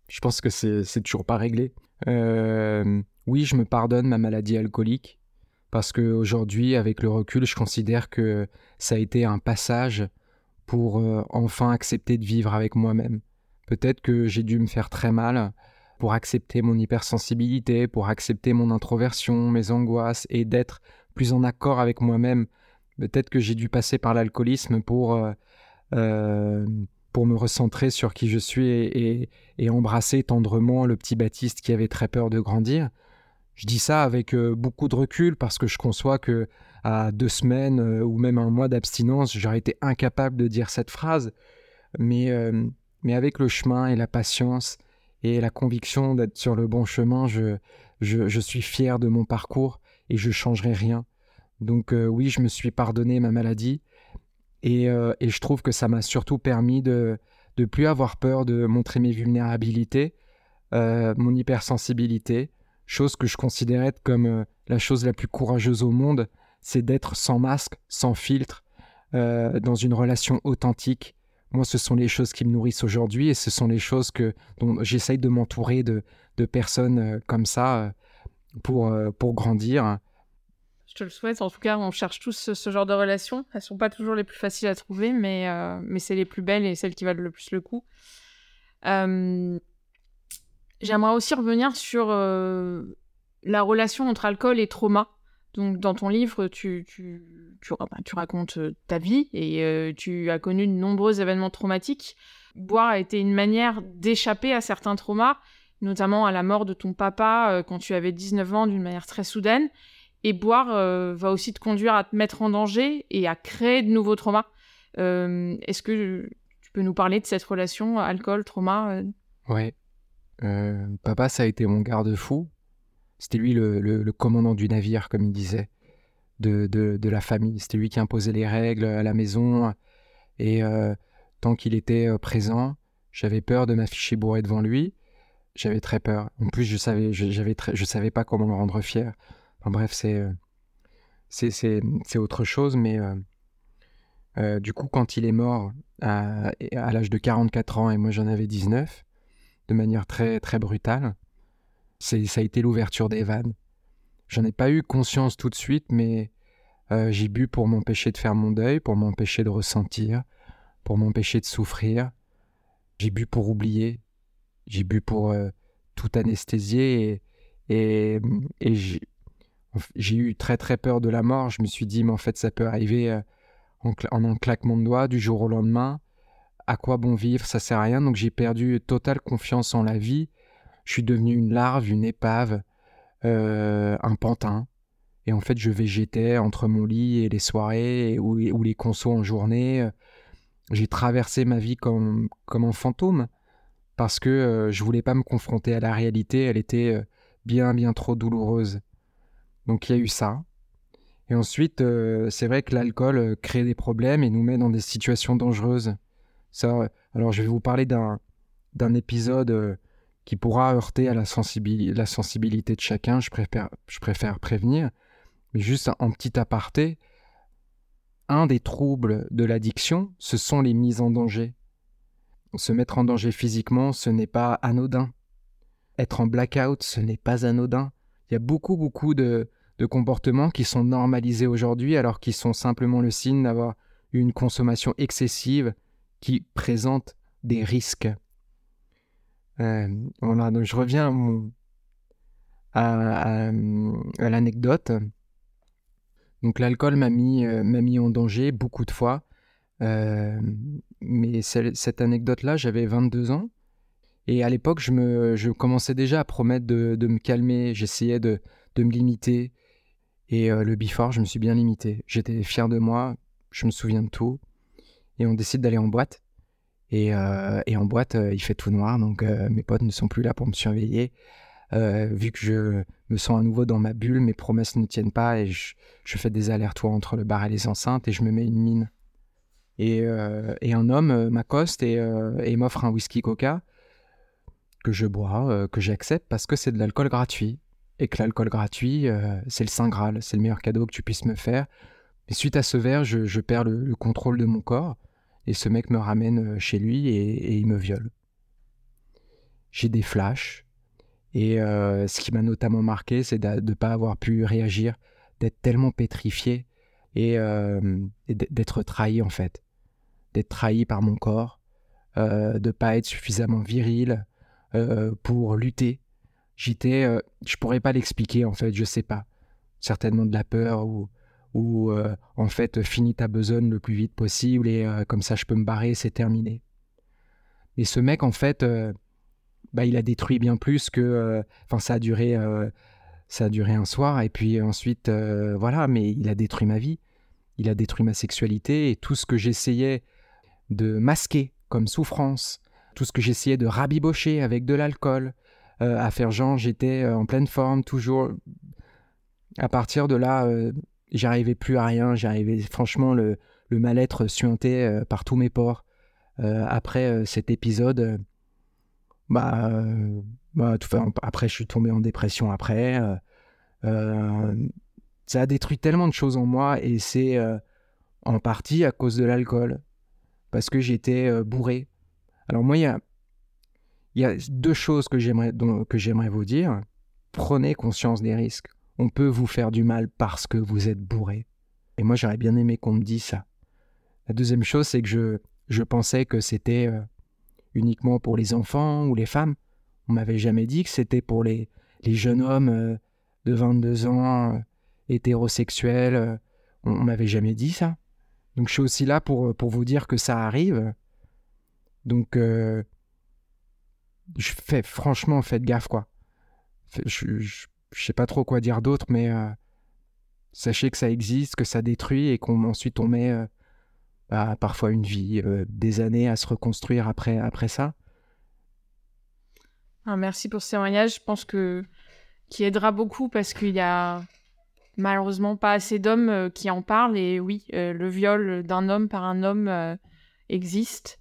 je pense que c'est toujours pas réglé. Euh, oui, je me pardonne ma maladie alcoolique parce qu'aujourd'hui, avec le recul, je considère que ça a été un passage pour euh, enfin accepter de vivre avec moi-même. Peut-être que j'ai dû me faire très mal pour accepter mon hypersensibilité, pour accepter mon introversion, mes angoisses et d'être plus en accord avec moi-même. Peut-être que j'ai dû passer par l'alcoolisme pour euh, euh, pour me recentrer sur qui je suis et, embrasser tendrement le petit Baptiste qui avait très peur de grandir. Je dis ça avec euh, beaucoup de recul parce que je conçois que à deux semaines euh, ou même un mois d'abstinence, j'aurais été incapable de dire cette phrase. Mais, euh, mais avec le chemin et la patience et la conviction d'être sur le bon chemin, je, je, suis fier de mon parcours et je changerai rien. Donc oui, je me suis pardonné ma maladie euh, et, je trouve que ça m'a surtout permis de ne plus avoir peur de montrer mes vulnérabilités, mon hypersensibilité, chose que je considérais comme euh, la chose la plus courageuse au monde, c'est d'être sans masque, sans filtre, dans une relation authentique. Moi, ce sont les choses qui me nourrissent aujourd'hui et ce sont les choses que, dont j'essaye de m'entourer de, personnes comme ça pour, pour grandir. Je te le souhaite. En tout cas, on cherche tous ce, genre de relations. Elles sont pas toujours les plus faciles à trouver, mais, euh, mais c'est les plus belles et celles qui valent le plus le coup. Euh, j'aimerais aussi revenir sur euh, la relation entre alcool et trauma. Donc, dans ton livre, tu, bah, racontes ta vie et tu as connu de nombreux événements traumatiques. Boire a été une manière d'échapper à certains traumas, notamment à la mort de ton papa quand tu avais 19 ans d'une manière très soudaine. Et boire euh, va aussi te conduire à te mettre en danger et à créer de nouveaux traumas. Euh, est-ce que tu peux nous parler de cette relation alcool-trauma euh? Papa, ça a été mon garde-fou. C'était lui le, commandant du navire, comme il disait, de, la famille. C'était lui qui imposait les règles à la maison. Et tant qu'il était présent, j'avais peur de m'afficher bourré devant lui. J'avais très peur. En plus, je savais, je, savais pas comment le rendre fier bref, c'est euh, autre chose, mais du coup, quand il est mort à, à l'âge de 44 ans et moi j'en avais 19, de manière très, très brutale, ça a été l'ouverture des vannes. J'en ai pas eu conscience tout de suite, mais j'ai bu pour m'empêcher de faire mon deuil, pour m'empêcher de ressentir, pour m'empêcher de souffrir. J'ai bu pour oublier. J'ai bu pour tout anesthésier et, j'ai eu très très peur de la mort. Je me suis dit, mais en fait, ça peut arriver en, en un claquement de doigts du jour au lendemain. À quoi bon vivre Ça sert à rien. Donc j'ai perdu totale confiance en la vie. Je suis devenu une larve, une épave, un pantin. Et en fait, je végétais entre mon lit et les soirées ou, les consos en journée. J'ai traversé ma vie comme, comme un fantôme parce que euh, je voulais pas me confronter à la réalité. Elle était euh, bien, bien trop douloureuse. Donc il y a eu ça. Et ensuite, euh, c'est vrai que l'alcool crée des problèmes et nous met dans des situations dangereuses. Alors je vais vous parler d'un, épisode qui pourra heurter à la, sensibilité de chacun. Je préfère, je préfère prévenir. Mais juste en petit aparté, un des troubles de l'addiction, ce sont les mises en danger. Se mettre en danger physiquement, ce n'est pas anodin. Être en blackout, ce n'est pas anodin. Il y a beaucoup, beaucoup de, comportements qui sont normalisés aujourd'hui alors qu'ils sont simplement le signe d'avoir une consommation excessive qui présente des risques. Euh, donc je reviens à l'anecdote. Donc l'alcool m'a mis, euh, mis en danger beaucoup de fois. Euh, mais cette anecdote-là, j'avais 22 ans. Et à l'époque, je, je commençais déjà à promettre de, me calmer. J'essayais de, de, me limiter. Et le before, je me suis bien limité. J'étais fier de moi. Je me souviens de tout. Et on décide d'aller en boîte. Et, et en boîte, il fait tout noir. Donc mes potes ne sont plus là pour me surveiller. Euh, vu que je me sens à nouveau dans ma bulle, mes promesses ne tiennent pas et je, fais des allers-retours entre le bar et les enceintes et je me mets une mine. Et, euh, un homme euh, m'accoste et, et m'offre un whisky coca que je bois, que j'accepte parce que c'est de l'alcool gratuit. Et que l'alcool gratuit, c'est le Saint Graal, c'est le meilleur cadeau que tu puisses me faire. Mais suite à ce verre, je, perds le, contrôle de mon corps et ce mec me ramène chez lui et il me viole. J'ai des flashs, et euh, ce qui m'a notamment marqué, c'est de ne pas avoir pu réagir, d'être tellement pétrifié et, euh, d'être trahi en fait. D'être trahi par mon corps, euh, de pas être suffisamment viril euh, pour lutter. J'étais, je pourrais pas l'expliquer en fait, je sais pas. Certainement de la peur ou, ou en fait, finis ta besogne le plus vite possible et comme ça je peux me barrer, c'est terminé. Et ce mec en fait bah, il a détruit bien plus que. Euh, enfin, ça a duré. Euh, ça a duré un soir et puis ensuite, euh, voilà, mais il a détruit ma vie. Il a détruit ma sexualité et tout ce que j'essayais de masquer comme souffrance, tout ce que j'essayais de rabibocher avec de l'alcool, à faire genre j'étais en pleine forme, toujours. À partir de là, j'arrivais plus à rien, j'arrivais, franchement, le, mal-être suintait par tous mes pores. après cet épisode, bah, euh, bah tout, après, je suis tombé en dépression après. Euh, euh, ça a détruit tellement de choses en moi et c'est en partie à cause de l'alcool. Parce que j'étais bourré. Alors moi, il y a, y a deux choses que j'aimerais, que j'aimerais vous dire. Prenez conscience des risques. On peut vous faire du mal parce que vous êtes bourré. Et moi, j'aurais bien aimé qu'on me dise ça. La deuxième chose, c'est que je, je pensais que c'était uniquement pour les enfants ou les femmes. On m'avait jamais dit que c'était pour les, les, jeunes hommes euh, de 22 ans, euh, hétérosexuels. Euh, on, on m'avait jamais dit ça. Donc je suis aussi là pour, pour vous dire que ça arrive. Donc je fais franchement faites gaffe quoi. Je, je, sais pas trop quoi dire d'autre, mais sachez que ça existe, que ça détruit et qu'on ensuite on met parfois une vie, euh, des années à se reconstruire après, après ça. Ah, merci pour ce témoignage. Je pense que qui aidera beaucoup parce qu'il y a malheureusement pas assez d'hommes euh, qui en parlent. Et oui, euh, le viol d'un homme par un homme existe.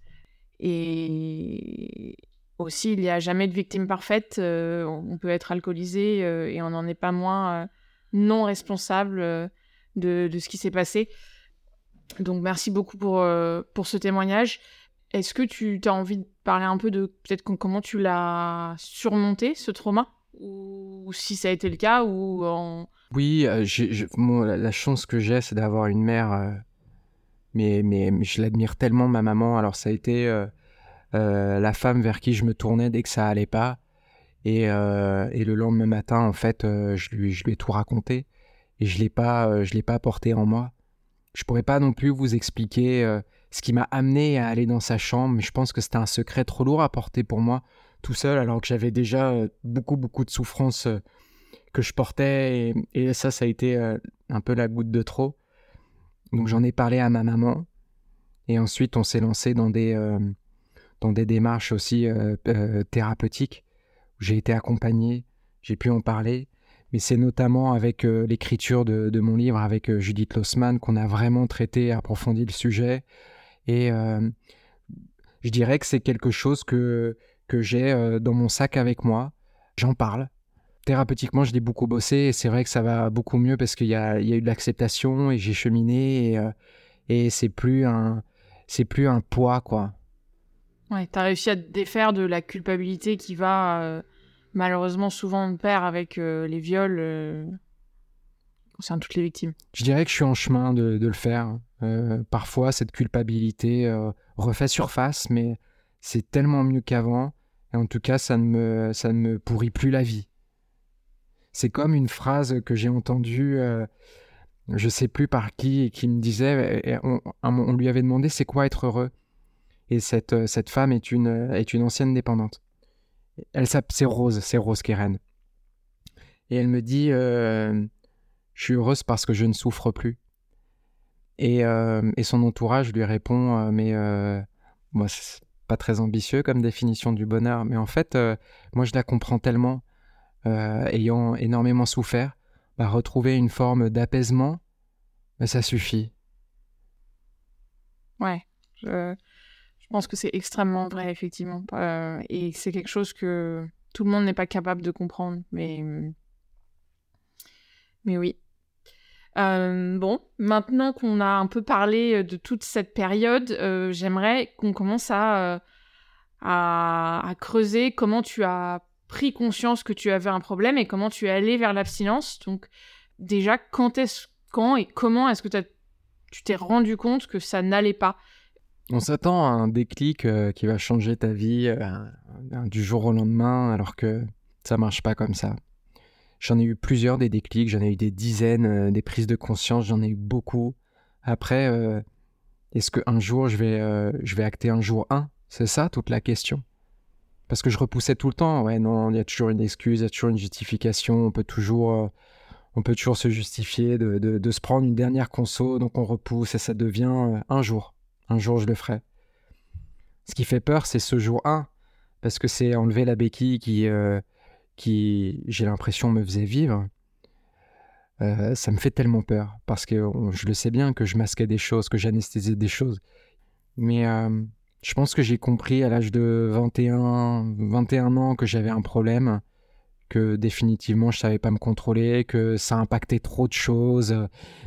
Et aussi, il n'y a jamais de victime parfaite. on peut être alcoolisé et on n'en est pas moins non responsable de, de ce qui s'est passé. Donc merci beaucoup pour, pour ce témoignage. Est-ce que tu as envie de parler un peu de peut-être comment tu l'as surmonté, ce trauma? Ou si ça a été le cas ou. Oui, la, chance que j'ai, c'est d'avoir une mère, mais, mais, je l'admire tellement, ma maman. Alors ça a été la femme vers qui je me tournais dès que ça allait pas. Et, et le lendemain matin, en fait, je, lui, je lui ai tout raconté. Et je l'ai pas, je l'ai pas porté en moi. Je pourrais pas non plus vous expliquer euh, ce qui m'a amené à aller dans sa chambre, mais je pense que c'était un secret trop lourd à porter pour moi tout seul, alors que j'avais déjà euh, beaucoup, beaucoup de souffrances euh, que je portais, et, ça, ça a été un peu la goutte de trop. Donc j'en ai parlé à ma maman, et ensuite on s'est lancé dans des, dans des démarches aussi thérapeutiques, où j'ai été accompagné, j'ai pu en parler, mais c'est notamment avec euh, l'écriture de, mon livre avec euh, Judith Lossman qu'on a vraiment traité, approfondi le sujet. Et euh, je dirais que c'est quelque chose que, que j'ai dans mon sac avec moi. J'en parle. Thérapeutiquement, je l'ai beaucoup bossé et c'est vrai que ça va beaucoup mieux parce qu'il y a, y a, eu de l'acceptation et j'ai cheminé et, et c'est plus un c'est plus un poids quoi. Ouais, t'as réussi à te défaire de la culpabilité qui va malheureusement souvent on perd avec euh, les viols euh, concernant toutes les victimes. Je dirais que je suis en chemin de, le faire. Euh, parfois, cette culpabilité refait surface, mais c'est tellement mieux qu'avant. Et en tout cas, ça ne, me, ça ne me pourrit plus la vie. C'est comme une phrase que j'ai entendue, je sais plus par qui, et qui me disait, on, lui avait demandé c'est quoi être heureux? Et cette, cette femme est une, est une ancienne dépendante. Elle c'est Rose, c'est Rose reine. Et elle me dit euh, Je suis heureuse parce que je ne souffre plus. Et, euh, son entourage lui répond euh, Mais moi, c'est pas très ambitieux comme définition du bonheur. Mais en fait, moi, je la comprends tellement, ayant énormément souffert. Bah, retrouver une forme d'apaisement, bah, ça suffit. Ouais. Pense que c'est extrêmement vrai, effectivement. Euh, et c'est quelque chose que tout le monde n'est pas capable de comprendre. Mais, mais oui. Euh, bon, maintenant qu'on a un peu parlé de toute cette période, euh, j'aimerais qu'on commence à, à, creuser comment tu as pris conscience que tu avais un problème et comment tu es allé vers l'abstinence. Donc, déjà, quand est-ce, quand et comment est-ce que tu t'es rendu compte que ça n'allait pas? On s'attend à un déclic euh, qui va changer ta vie euh, du jour au lendemain, alors que ça marche pas comme ça. J'en ai eu plusieurs des déclics, j'en ai eu des dizaines, euh, des prises de conscience, j'en ai eu beaucoup. Après, est-ce qu'un jour je vais, je vais acter un jour 1 C'est ça toute la question. Parce que je repoussais tout le temps. Ouais, non, il y a toujours une excuse, il y a toujours une justification. On peut toujours, on peut toujours se justifier de, de, se prendre une dernière conso, donc on repousse et ça devient un jour. Un jour, je le ferai. Ce qui fait peur, c'est ce jour 1, parce que c'est enlever la béquille qui, euh, qui j'ai l'impression, me faisait vivre. Euh, ça me fait tellement peur, parce que je le sais bien que je masquais des choses, que j'anesthésiais des choses. Mais euh, je pense que j'ai compris à l'âge de 21, 21 ans que j'avais un problème, que définitivement je savais pas me contrôler, que ça impactait trop de choses.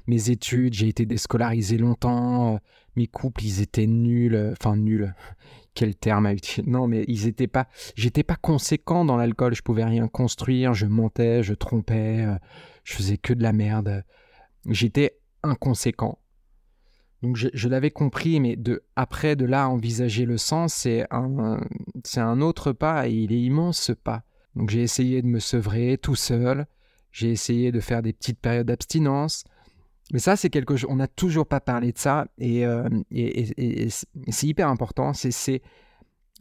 Mes études, j'ai été déscolarisé longtemps, mes couples, ils étaient nuls, euh, enfin nuls. Quel terme à utiliser Non, mais ils étaient pas. J'étais pas conséquent dans l'alcool. Je pouvais rien construire. Je mentais, je trompais, euh, je faisais que de la merde. J'étais inconséquent. Donc je, l'avais compris, mais de après de là envisager le sens, c'est un, c'est un autre pas et il est immense ce pas. Donc j'ai essayé de me sevrer tout seul. J'ai essayé de faire des petites périodes d'abstinence. Mais ça, c'est quelque chose. On n'a toujours pas parlé de ça et, euh, c'est hyper important. C'est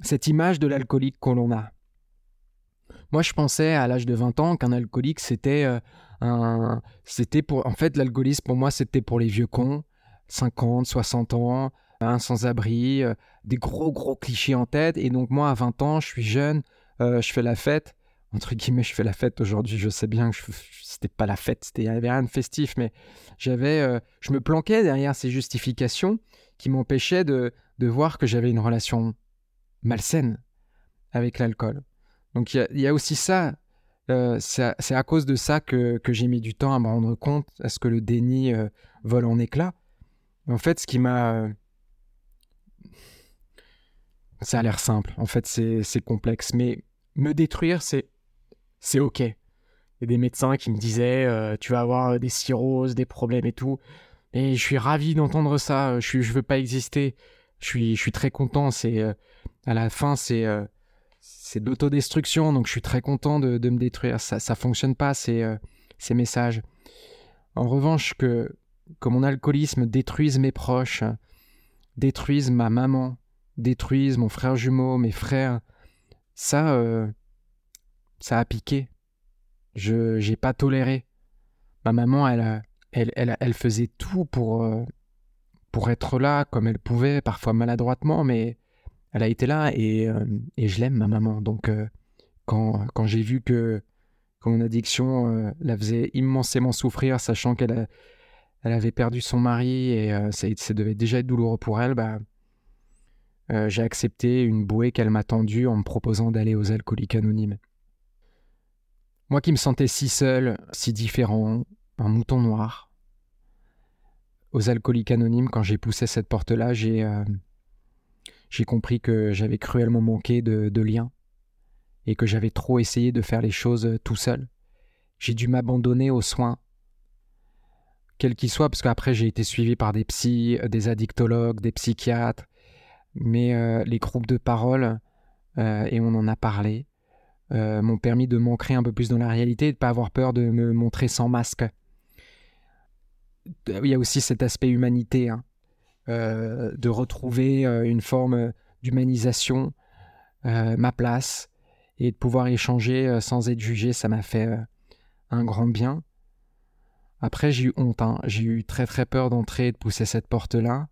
cette image de l'alcoolique que l'on a. Moi, je pensais à l'âge de 20 ans qu'un alcoolique, c'était euh, un. C'était pour. En fait, l'alcoolisme, pour moi, c'était pour les vieux cons, 50, 60 ans, un sans-abri, euh, des gros, gros clichés en tête. Et donc, moi, à 20 ans, je suis jeune, je fais la fête entre guillemets, je fais la fête aujourd'hui. Je sais bien que c'était pas la fête, il n'y avait rien de festif, mais j'avais, euh, je me planquais derrière ces justifications qui m'empêchaient de, de, voir que j'avais une relation malsaine avec l'alcool. Donc il y, a aussi ça. euh, c'est à, cause de ça que, j'ai mis du temps à me rendre compte à ce que le déni euh, vole en éclats. En fait, ce qui m'a... Ça a l'air simple, en fait c'est complexe, mais me détruire, c'est OK. Il y a des médecins qui me disaient, euh, tu vas avoir des cirrhoses, des problèmes et tout. Et je suis ravi d'entendre ça, je ne veux pas exister. Je suis, je suis très content, c'est... à la fin, c'est c'est de l'autodestruction, donc je suis très content de, me détruire. Ça ne fonctionne pas, euh, ces, messages. En revanche, que, que mon alcoolisme détruise mes proches, détruise ma maman, détruise mon frère jumeau, mes frères, ça, euh, ça a piqué. Je n'ai pas toléré. Ma maman, elle, elle, elle, elle faisait tout pour, euh, pour être là comme elle pouvait, parfois maladroitement, mais elle a été là et, euh, et je l'aime, ma maman. Donc, euh, quand, quand j'ai vu que, mon addiction euh, la faisait immensément souffrir, sachant qu'elle elle avait perdu son mari et ça, ça, devait déjà être douloureux pour elle, bah, j'ai accepté une bouée qu'elle m'a tendue en me proposant d'aller aux alcooliques anonymes. Moi qui me sentais si seul, si différent, un mouton noir, aux alcooliques anonymes, quand j'ai poussé cette porte-là, j'ai j'ai compris que j'avais cruellement manqué de, de liens et que j'avais trop essayé de faire les choses euh, tout seul. J'ai dû m'abandonner aux soins, quels qu'ils soient, parce qu'après j'ai été suivi par des psys, euh, des addictologues, des psychiatres, mais euh, les groupes de parole, et on en a parlé, m'ont permis de m'ancrer un peu plus dans la réalité et de ne pas avoir peur de me montrer sans masque. Il y a aussi cet aspect humanité. Hein. Euh, de retrouver euh, une forme d'humanisation, euh, ma place, et de pouvoir échanger sans être jugé, ça m'a fait un grand bien. Après, j'ai eu honte, hein. j'ai eu très très peur d'entrer et de pousser cette porte-là.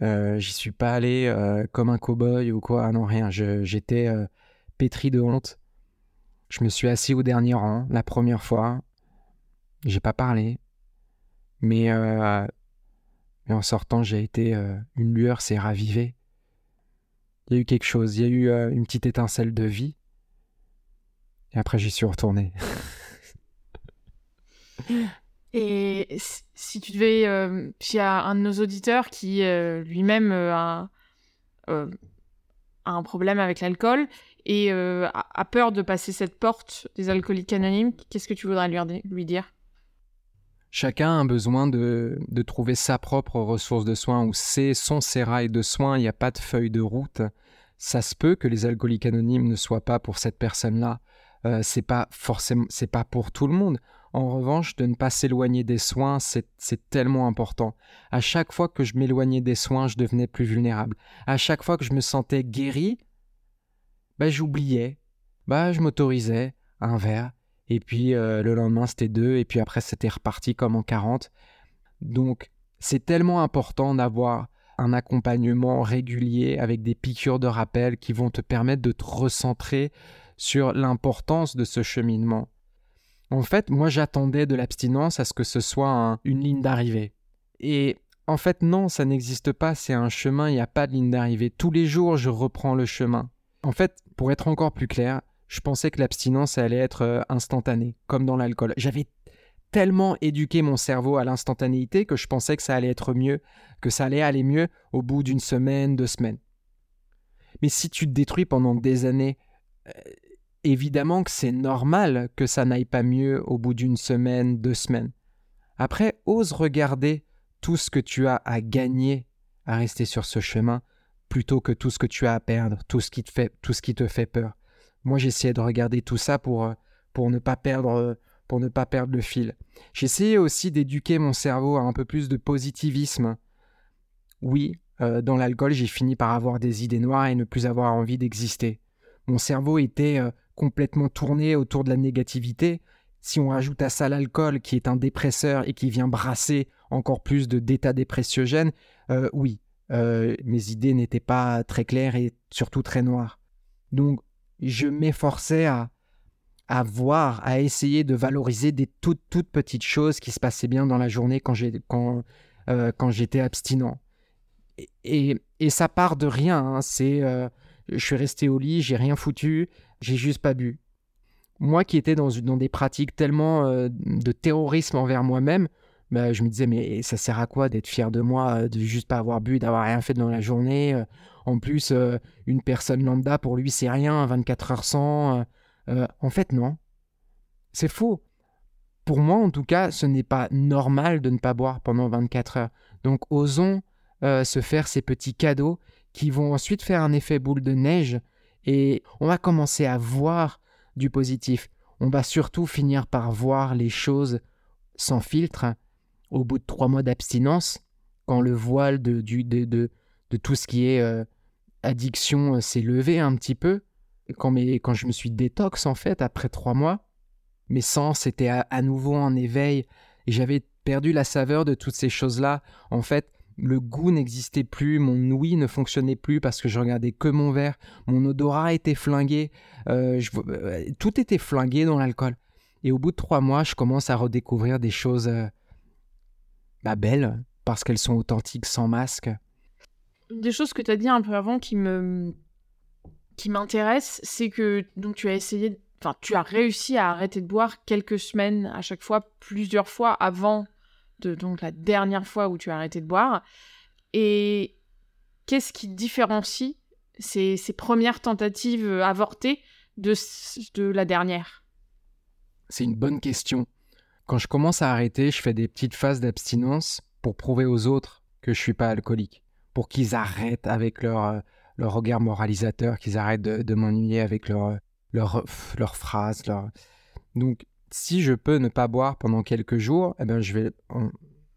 J'y suis pas allé comme un cow-boy ou quoi, non, rien. J'étais pétri de honte. Je me suis assis au dernier rang la première fois. J'ai pas parlé. Mais et en sortant, j'ai été. Euh, une lueur s'est ravivée. Il y a eu quelque chose, il y a eu euh, une petite étincelle de vie. Et après, j'y suis retourné. Et si tu devais. Euh, s'il y a un de nos auditeurs qui lui-même a, un problème avec l'alcool et a peur de passer cette porte des alcooliques anonymes, qu'est-ce que tu voudrais lui dire? Chacun a besoin de, trouver sa propre ressource de soins ou c'est son sérail de soins, il n'y a pas de feuille de route. Ça se peut que les alcooliques anonymes ne soient pas pour cette personne-là. Euh, c'est pas forcément, c'est pas pour tout le monde. En revanche, de ne pas s'éloigner des soins, c'est tellement important. À chaque fois que je m'éloignais des soins, je devenais plus vulnérable. À chaque fois que je me sentais guéri, bah, j'oubliais, bah, je m'autorisais un verre, et puis euh, le lendemain, c'était deux. Et puis après, c'était reparti comme en 40. Donc, c'est tellement important d'avoir un accompagnement régulier avec des piqûres de rappel qui vont te permettre de te recentrer sur l'importance de ce cheminement. En fait, moi j'attendais de l'abstinence à ce que ce soit une ligne d'arrivée. Et en fait, non, ça n'existe pas, c'est un chemin, il n'y a pas de ligne d'arrivée. Tous les jours, je reprends le chemin. En fait, pour être encore plus clair, je pensais que l'abstinence allait être euh, instantanée, comme dans l'alcool. J'avais tellement éduqué mon cerveau à l'instantanéité que je pensais que ça allait être mieux, que ça allait aller mieux au bout d'une semaine, deux semaines. Mais si tu te détruis pendant des années, euh, évidemment que c'est normal que ça n'aille pas mieux au bout d'une semaine, deux semaines. Après, ose regarder tout ce que tu as à gagner à rester sur ce chemin plutôt que tout ce que tu as à perdre, tout ce qui te fait, tout ce qui te fait peur. Moi, j'essayais de regarder tout ça pour, euh, pour, ne pas perdre, euh, pour ne pas perdre le fil. J'essayais aussi d'éduquer mon cerveau à un peu plus de positivisme. Oui, euh, dans l'alcool, j'ai fini par avoir des idées noires et ne plus avoir envie d'exister. Mon cerveau était complètement tourné autour de la négativité. Si on rajoute à ça l'alcool, qui est un dépresseur et qui vient brasser encore plus d'états dépressiogènes, oui, mes idées n'étaient pas très claires et surtout très noires. Donc, je m'efforçais à, à voir, à essayer de valoriser des toutes, toutes petites choses qui se passaient bien dans la journée quand, quand, euh, quand j'étais abstinent. Et, et, ça part de rien. Hein. c'est, euh, je suis resté au lit, j'ai rien foutu, j'ai juste pas bu. moi qui étais dans, des pratiques tellement euh, de terrorisme envers moi-même, bah, je me disais, mais ça sert à quoi d'être fier de moi, euh, de juste pas avoir bu, d'avoir rien fait dans la journée euh? En plus, une personne lambda, pour lui, c'est rien, 24 heures sans. en fait, non. C'est faux. Pour moi, en tout cas, ce n'est pas normal de ne pas boire pendant 24 heures. Donc, osons se faire ces petits cadeaux qui vont ensuite faire un effet boule de neige et on va commencer à voir du positif. On va surtout finir par voir les choses sans filtre. Au bout de trois mois d'abstinence, quand le voile de, de, de, tout ce qui est euh, addiction euh, s'est levé un petit peu, quand, quand je me suis détox en fait après trois mois, mes sens étaient à nouveau en éveil et j'avais perdu la saveur de toutes ces choses-là. En fait, le goût n'existait plus, mon ouïe ne fonctionnait plus parce que je regardais que mon verre, mon odorat était flingué, euh, tout était flingué dans l'alcool. Et au bout de trois mois, je commence à redécouvrir des choses bah, belles parce qu'elles sont authentiques, sans masque. Des choses que tu as dit un peu avant qui me qui m'intéresse, c'est que donc tu as essayé, enfin tu as réussi à arrêter de boire quelques semaines à chaque fois, plusieurs fois avant de donc la dernière fois où tu as arrêté de boire. Et qu'est-ce qui différencie ces, premières tentatives avortées de, de la dernière? C'est une bonne question. Quand je commence à arrêter, je fais des petites phases d'abstinence pour prouver aux autres que je suis pas alcoolique, pour qu'ils arrêtent avec leur, euh, leur regard moralisateur, qu'ils arrêtent de, m'ennuyer avec leurs leur, leur phrases. Leur... Donc si je peux ne pas boire pendant quelques jours, eh ben je vais.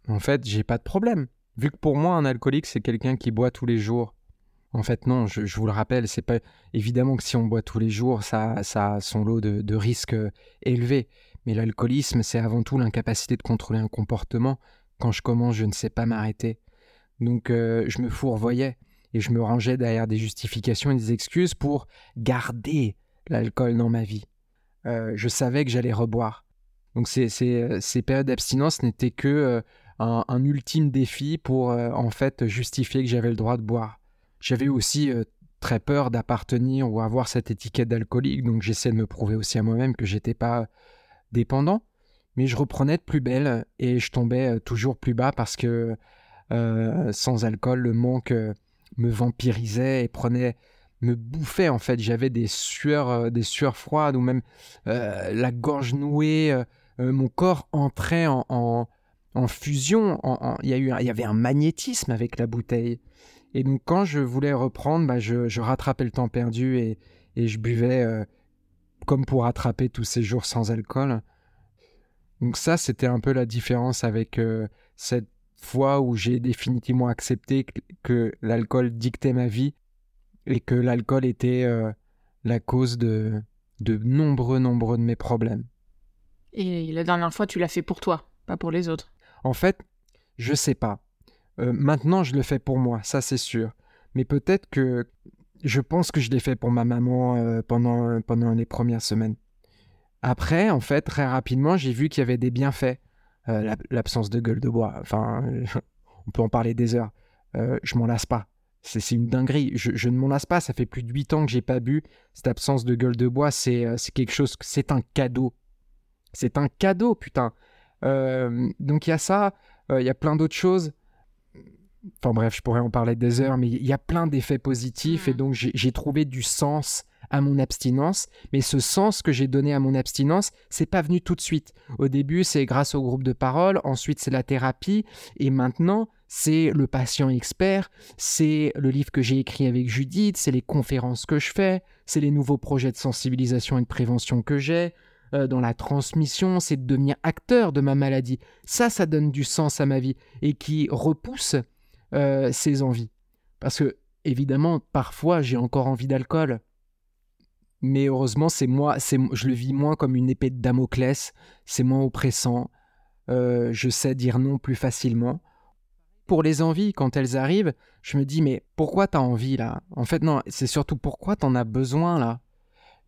En, fait, j'ai pas de problème. Vu que pour moi, un alcoolique, c'est quelqu'un qui boit tous les jours. En fait, non, je, vous le rappelle, c'est pas évidemment que si on boit tous les jours, ça, ça a son lot de, risques euh, élevés. Mais l'alcoolisme, c'est avant tout l'incapacité de contrôler un comportement. Quand je commence, je ne sais pas m'arrêter. Donc, euh, je me fourvoyais et je me rangeais derrière des justifications et des excuses pour garder l'alcool dans ma vie. Euh, je savais que j'allais reboire. Donc ces, ces, ces périodes d'abstinence n'étaient que euh, un, ultime défi pour euh, en fait justifier que j'avais le droit de boire. J'avais aussi très peur d'appartenir ou avoir cette étiquette d'alcoolique, donc j'essayais de me prouver aussi à moi-même que j'étais pas dépendant. Mais je reprenais de plus belle et je tombais toujours plus bas parce que sans alcool, le manque me vampirisait et prenait me bouffait en fait. J'avais des sueurs, euh, des sueurs froides ou même euh, la gorge nouée. Euh, mon corps entrait en, en, fusion. Il y, avait un magnétisme avec la bouteille. Et donc quand je voulais reprendre, bah, je, rattrapais le temps perdu et je buvais comme pour rattraper tous ces jours sans alcool. Donc ça, c'était un peu la différence avec cette fois où j'ai définitivement accepté que l'alcool dictait ma vie et que l'alcool était euh, la cause de, de nombreux, nombreux de mes problèmes. Et la dernière fois, tu l'as fait pour toi, pas pour les autres. En fait, je sais pas. Euh, maintenant, je le fais pour moi, ça c'est sûr. Mais peut-être que je pense que je l'ai fait pour ma maman euh, pendant, pendant les premières semaines. Après, en fait, très rapidement, j'ai vu qu'il y avait des bienfaits. L'absence de gueule de bois, enfin, on peut en parler des heures. je m'en lasse pas. C'est une dinguerie. Je, ne m'en lasse pas. Ça fait plus de 8 ans que j'ai pas bu. Cette absence de gueule de bois, c'est euh, quelque chose. C'est un cadeau. C'est un cadeau, putain. Euh, donc il y a ça. Euh, il y a plein d'autres choses. Enfin bref, je pourrais en parler des heures, mais il y a plein d'effets positifs et mmh. donc j'ai trouvé du sens à mon abstinence, mais ce sens que j'ai donné à mon abstinence, c'est pas venu tout de suite. Au début, c'est grâce au groupe de parole, ensuite c'est la thérapie, et maintenant, c'est le patient expert, c'est le livre que j'ai écrit avec Judith, c'est les conférences que je fais, c'est les nouveaux projets de sensibilisation et de prévention que j'ai, euh, dans la transmission, c'est de devenir acteur de ma maladie. Ça, ça donne du sens à ma vie et qui repousse euh, ces envies. Parce que, évidemment, parfois, j'ai encore envie d'alcool mais heureusement, c'est moi, c'est, je le vis moins comme une épée de Damoclès, c'est moins oppressant, euh, je sais dire non plus facilement. Pour les envies, quand elles arrivent, je me dis mais pourquoi t'as envie là? En fait non, c'est surtout pourquoi t'en as besoin là?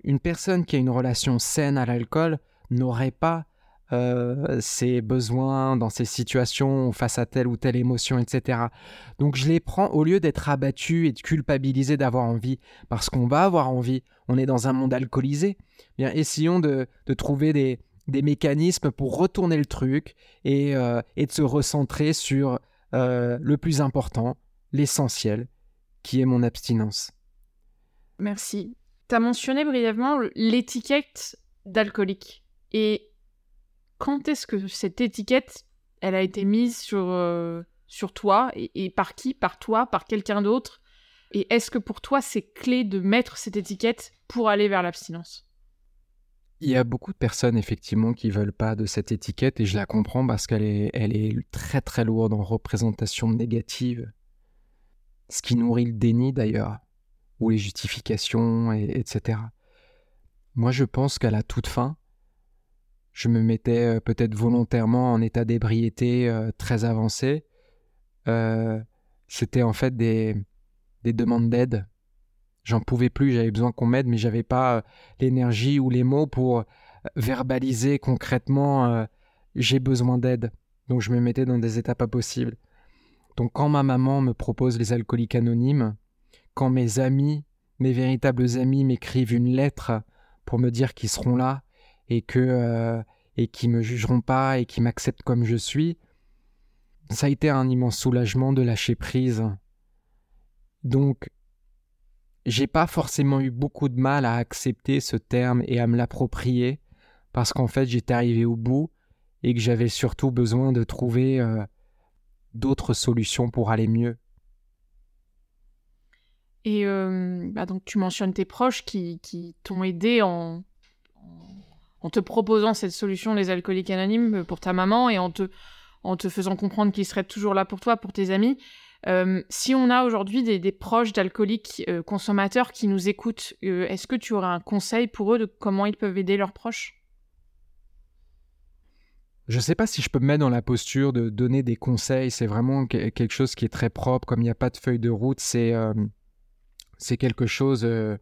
Une personne qui a une relation saine à l'alcool n'aurait pas ses besoins dans ces situations face à telle ou telle émotion, etc. Donc je les prends au lieu d'être abattu et de culpabiliser d'avoir envie, parce qu'on va avoir envie, on est dans un monde alcoolisé. Bien, essayons de, trouver des, mécanismes pour retourner le truc et, et de se recentrer sur le plus important, l'essentiel, qui est mon abstinence. Merci. Tu as mentionné brièvement l'étiquette d'alcoolique. Et quand est-ce que cette étiquette, elle a été mise sur, euh, sur toi et, par qui Par toi Par quelqu'un d'autre? Et est-ce que pour toi, c'est clé de mettre cette étiquette pour aller vers l'abstinence? Il y a beaucoup de personnes effectivement qui veulent pas de cette étiquette et je la comprends parce qu'elle est, elle est très très lourde en représentation négative. Ce qui nourrit le déni d'ailleurs, ou les justifications, et, etc. Moi, je pense qu'à la toute fin, je me mettais euh, peut-être volontairement en état d'ébriété euh, très avancé. Euh, c'était en fait des, des demandes d'aide. J'en pouvais plus, j'avais besoin qu'on m'aide, mais j'avais pas l'énergie ou les mots pour verbaliser concrètement j'ai besoin d'aide. Donc je me mettais dans des états pas possibles. Donc quand ma maman me propose les alcooliques anonymes, quand mes amis, mes véritables amis m'écrivent une lettre pour me dire qu'ils seront là et que euh, et qui me jugeront pas et qui m'acceptent comme je suis, ça a été un immense soulagement de lâcher prise. Donc j'ai pas forcément eu beaucoup de mal à accepter ce terme et à me l'approprier parce qu'en fait j'étais arrivé au bout et que j'avais surtout besoin de trouver euh, d'autres solutions pour aller mieux. Et euh, bah donc tu mentionnes tes proches qui, qui t'ont aidé en, en te proposant cette solution des alcooliques anonymes pour ta maman et en te, faisant comprendre qu'ils seraient toujours là pour toi, pour tes amis. Euh, si on a aujourd'hui des, proches d'alcooliques euh, consommateurs qui nous écoutent, est-ce que tu aurais un conseil pour eux de comment ils peuvent aider leurs proches? Je ne sais pas si je peux me mettre dans la posture de donner des conseils. C'est vraiment quelque chose qui est très propre. Comme il n'y a pas de feuille de route, c'est euh, quelque chose euh,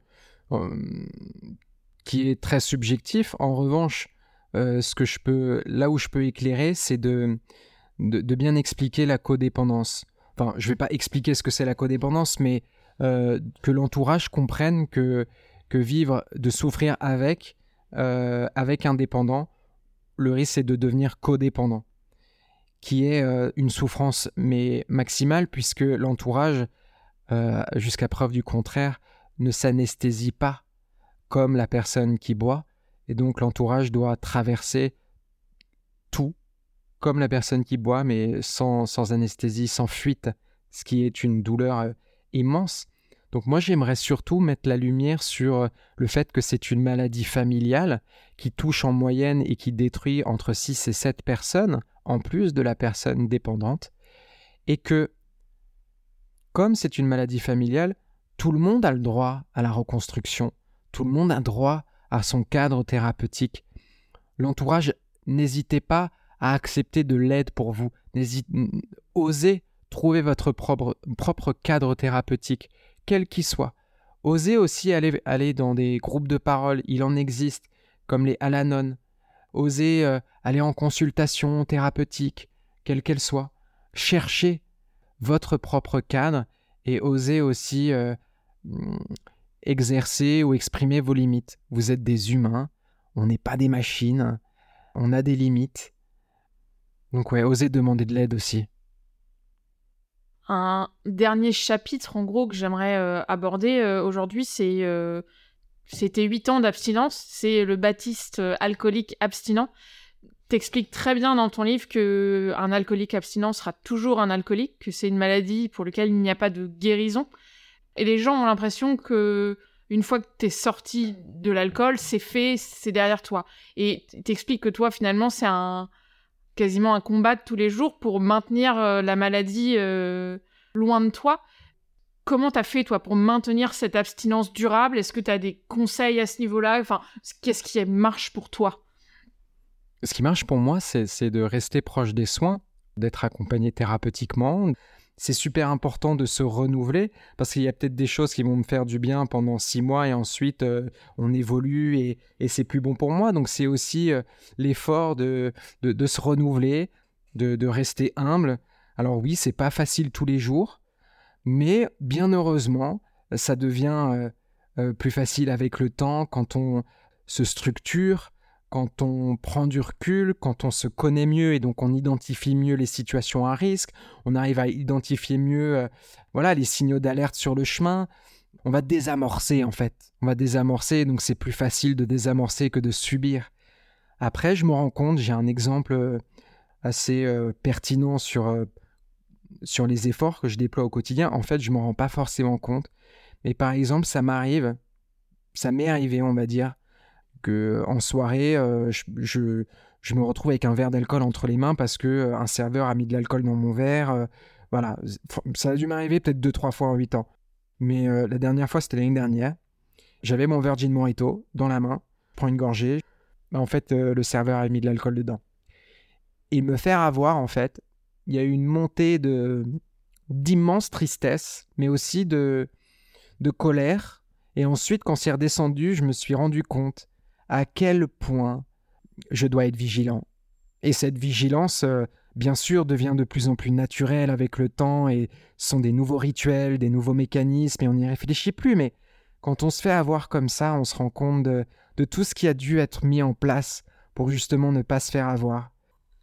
qui est très subjectif. En revanche, euh, ce que je peux, là où je peux éclairer, c'est de, bien expliquer la codépendance. Enfin, je ne vais pas expliquer ce que c'est la codépendance, mais que l'entourage comprenne que, vivre, de souffrir avec, avec un dépendant, le risque c'est de devenir codépendant, qui est euh, une souffrance mais maximale puisque l'entourage, euh, jusqu'à preuve du contraire, ne s'anesthésie pas comme la personne qui boit, et donc l'entourage doit traverser tout comme la personne qui boit, mais sans, sans anesthésie, sans fuite, ce qui est une douleur euh, immense. Donc moi j'aimerais surtout mettre la lumière sur euh, le fait que c'est une maladie familiale qui touche en moyenne et qui détruit entre 6 et 7 personnes, en plus de la personne dépendante, et que comme c'est une maladie familiale, tout le monde a le droit à la reconstruction, tout le monde a droit à son cadre thérapeutique. L'entourage, n'hésitez pas à accepter de l'aide pour vous, osez trouver votre propre, cadre thérapeutique quel qu'il soit. Osez aussi aller, aller dans des groupes de parole, il en existe, comme les Alanon. Osez euh, aller en consultation thérapeutique, quelle qu'elle soit. Cherchez votre propre cadre et osez aussi euh, exercer ou exprimer vos limites. Vous êtes des humains, on n'est pas des machines, on a des limites. Donc ouais, osez demander de l'aide aussi un dernier chapitre, en gros, que j'aimerais euh, aborder euh, aujourd'hui, c'est euh, c'était 8 ans d'abstinence. C'est le Baptiste alcoolique abstinent. T'expliques très bien dans ton livre que un alcoolique abstinent sera toujours un alcoolique, que c'est une maladie pour laquelle il n'y a pas de guérison. Et les gens ont l'impression que une fois que t'es sorti de l'alcool, c'est fait, c'est derrière toi. Et t'expliques que toi, finalement, c'est un, quasiment un combat de tous les jours pour maintenir euh, la maladie euh, loin de toi. Comment t'as fait, toi, pour maintenir cette abstinence durable? Est-ce que tu as des conseils à ce niveau-là? Enfin, qu'est-ce qui marche pour toi? Ce qui marche pour moi, c'est de rester proche des soins, d'être accompagné thérapeutiquement. C'est super important de se renouveler parce qu'il y a peut-être des choses qui vont me faire du bien pendant six mois et ensuite euh, on évolue et, c'est plus bon pour moi. Donc c'est aussi euh, l'effort de, de, se renouveler, de, de, rester humble. Alors oui, c'est pas facile tous les jours, mais bien heureusement, ça devient euh, plus facile avec le temps quand on se structure, quand on prend du recul, quand on se connaît mieux et donc on identifie mieux les situations à risque, on arrive à identifier mieux euh, voilà les signaux d'alerte sur le chemin, on va désamorcer en fait. On va désamorcer donc c'est plus facile de désamorcer que de subir. Après, je me rends compte, j'ai un exemple euh, assez euh, pertinent sur sur les efforts que je déploie au quotidien. En fait, je m'en rends pas forcément compte, mais par exemple, ça m'arrive ça m'est arrivé, on va dire, que en soirée, euh, je, me retrouve avec un verre d'alcool entre les mains parce que euh, un serveur a mis de l'alcool dans mon verre. Euh, voilà, ça a dû m'arriver peut-être deux trois fois en huit ans. Mais la dernière fois, c'était l'année dernière. J'avais mon Virgin Mojito dans la main, je prends une gorgée. Bah, en fait, le serveur a mis de l'alcool dedans. Et me faire avoir, en fait, il y a eu une montée de d'immense tristesse, mais aussi de, de colère. Et ensuite, quand c'est redescendu, je me suis rendu compte à quel point je dois être vigilant. Et cette vigilance, euh, bien sûr, devient de plus en plus naturelle avec le temps et sont des nouveaux rituels, des nouveaux mécanismes, et on n'y réfléchit plus. Mais quand on se fait avoir comme ça, on se rend compte de, tout ce qui a dû être mis en place pour justement ne pas se faire avoir.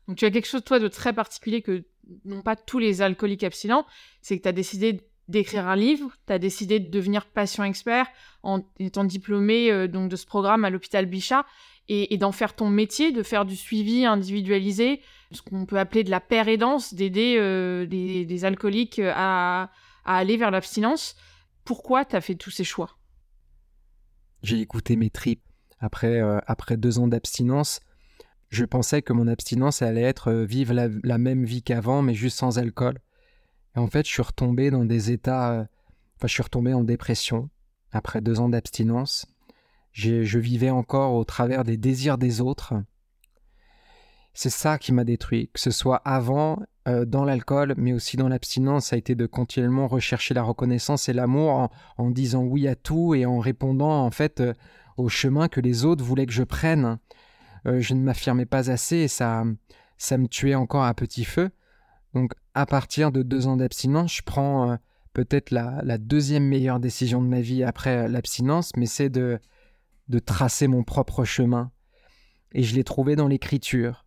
Donc tu as quelque chose, toi, de très particulier que n'ont pas tous les alcooliques abstinents, c'est que tu as décidé d'écrire un livre, tu as décidé de devenir patient expert en étant diplômé euh, donc de ce programme à l'hôpital Bichat et, d'en faire ton métier, de faire du suivi individualisé, ce qu'on peut appeler de la paire aidance, d'aider euh, des, alcooliques à, aller vers l'abstinence. Pourquoi tu as fait tous ces choix? J'ai écouté mes tripes. Après, euh, après deux ans d'abstinence, je pensais que mon abstinence allait être vivre la même vie qu'avant, mais juste sans alcool. En fait, je suis retombé dans des états. Euh, enfin, je suis retombé en dépression après deux ans d'abstinence. Je vivais encore au travers des désirs des autres. C'est ça qui m'a détruit, que ce soit avant, euh, dans l'alcool, mais aussi dans l'abstinence, ça a été de continuellement rechercher la reconnaissance et l'amour en, disant oui à tout et en répondant en fait euh, au chemin que les autres voulaient que je prenne. je ne m'affirmais pas assez et ça, ça me tuait encore à petit feu. Donc à partir de deux ans d'abstinence, je prends euh, peut-être la, deuxième meilleure décision de ma vie après euh, l'abstinence, mais c'est de, tracer mon propre chemin. Et je l'ai trouvé dans l'écriture.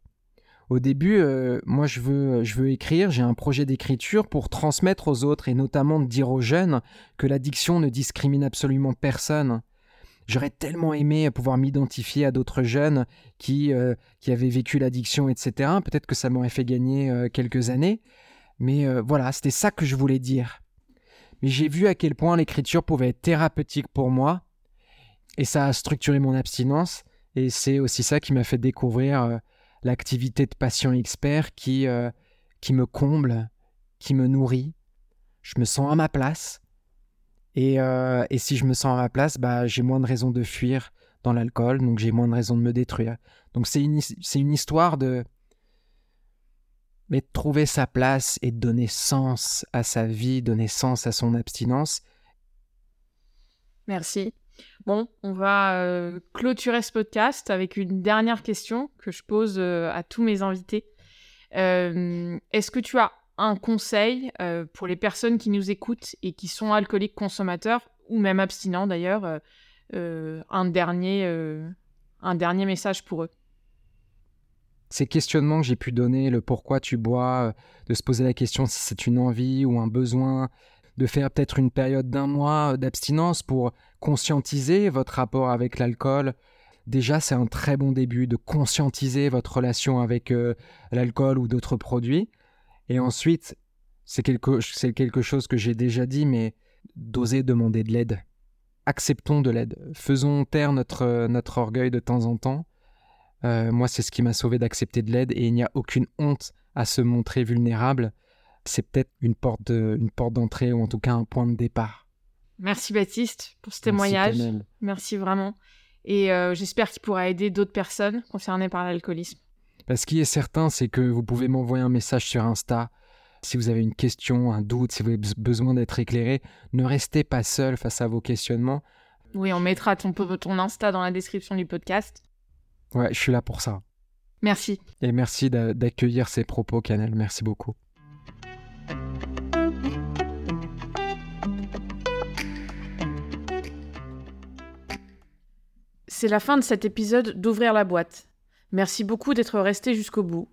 Au début, euh, moi je veux, écrire, j'ai un projet d'écriture pour transmettre aux autres et notamment de dire aux jeunes que l'addiction ne discrimine absolument personne. J'aurais tellement aimé pouvoir m'identifier à d'autres jeunes qui, avaient vécu l'addiction, etc. Peut-être que ça m'aurait fait gagner quelques années. Mais euh, voilà, c'était ça que je voulais dire. Mais j'ai vu à quel point l'écriture pouvait être thérapeutique pour moi. Et ça a structuré mon abstinence. Et c'est aussi ça qui m'a fait découvrir l'activité de patient expert qui, qui me comble, qui me nourrit. Je me sens à ma place. Euh, et, si je me sens à ma place, bah, j'ai moins de raisons de fuir dans l'alcool, donc j'ai moins de raisons de me détruire. Donc c'est une, une histoire de, mais trouver sa place et donner sens à sa vie, donner sens à son abstinence. Merci. Bon, on va euh, clôturer ce podcast avec une dernière question que je pose euh, à tous mes invités. Est-ce que tu as un conseil euh, pour les personnes qui nous écoutent et qui sont alcooliques consommateurs ou même abstinents d'ailleurs, euh, euh, un dernier message pour eux? Ces questionnements que j'ai pu donner, le pourquoi tu bois, de se poser la question si c'est une envie ou un besoin, de faire peut-être une période d'un mois d'abstinence pour conscientiser votre rapport avec l'alcool, déjà c'est un très bon début de conscientiser votre relation avec l'alcool ou d'autres produits. Et ensuite, c'est quelque, chose que j'ai déjà dit, mais d'oser demander de l'aide. Acceptons de l'aide. Faisons taire notre orgueil de temps en temps. Euh, moi, c'est ce qui m'a sauvé d'accepter de l'aide et il n'y a aucune honte à se montrer vulnérable. C'est peut-être une porte, une porte d'entrée ou en tout cas un point de départ. Merci Baptiste pour ce témoignage. Merci, vraiment. Et euh, j'espère qu'il pourra aider d'autres personnes concernées par l'alcoolisme. Ce qui est certain, c'est que vous pouvez m'envoyer un message sur Insta. Si vous avez une question, un doute, si vous avez besoin d'être éclairé, ne restez pas seul face à vos questionnements. Oui, on mettra ton, ton Insta dans la description du podcast. Ouais, je suis là pour ça. Merci. Et merci d'accueillir ces propos, Canel. Merci beaucoup. C'est la fin de cet épisode d'Ouvrir la boîte. Merci beaucoup d'être resté jusqu'au bout.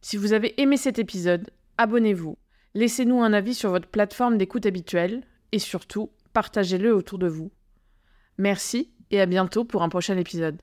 Si vous avez aimé cet épisode, abonnez-vous, laissez-nous un avis sur votre plateforme d'écoute habituelle et surtout, partagez-le autour de vous. Merci et à bientôt pour un prochain épisode.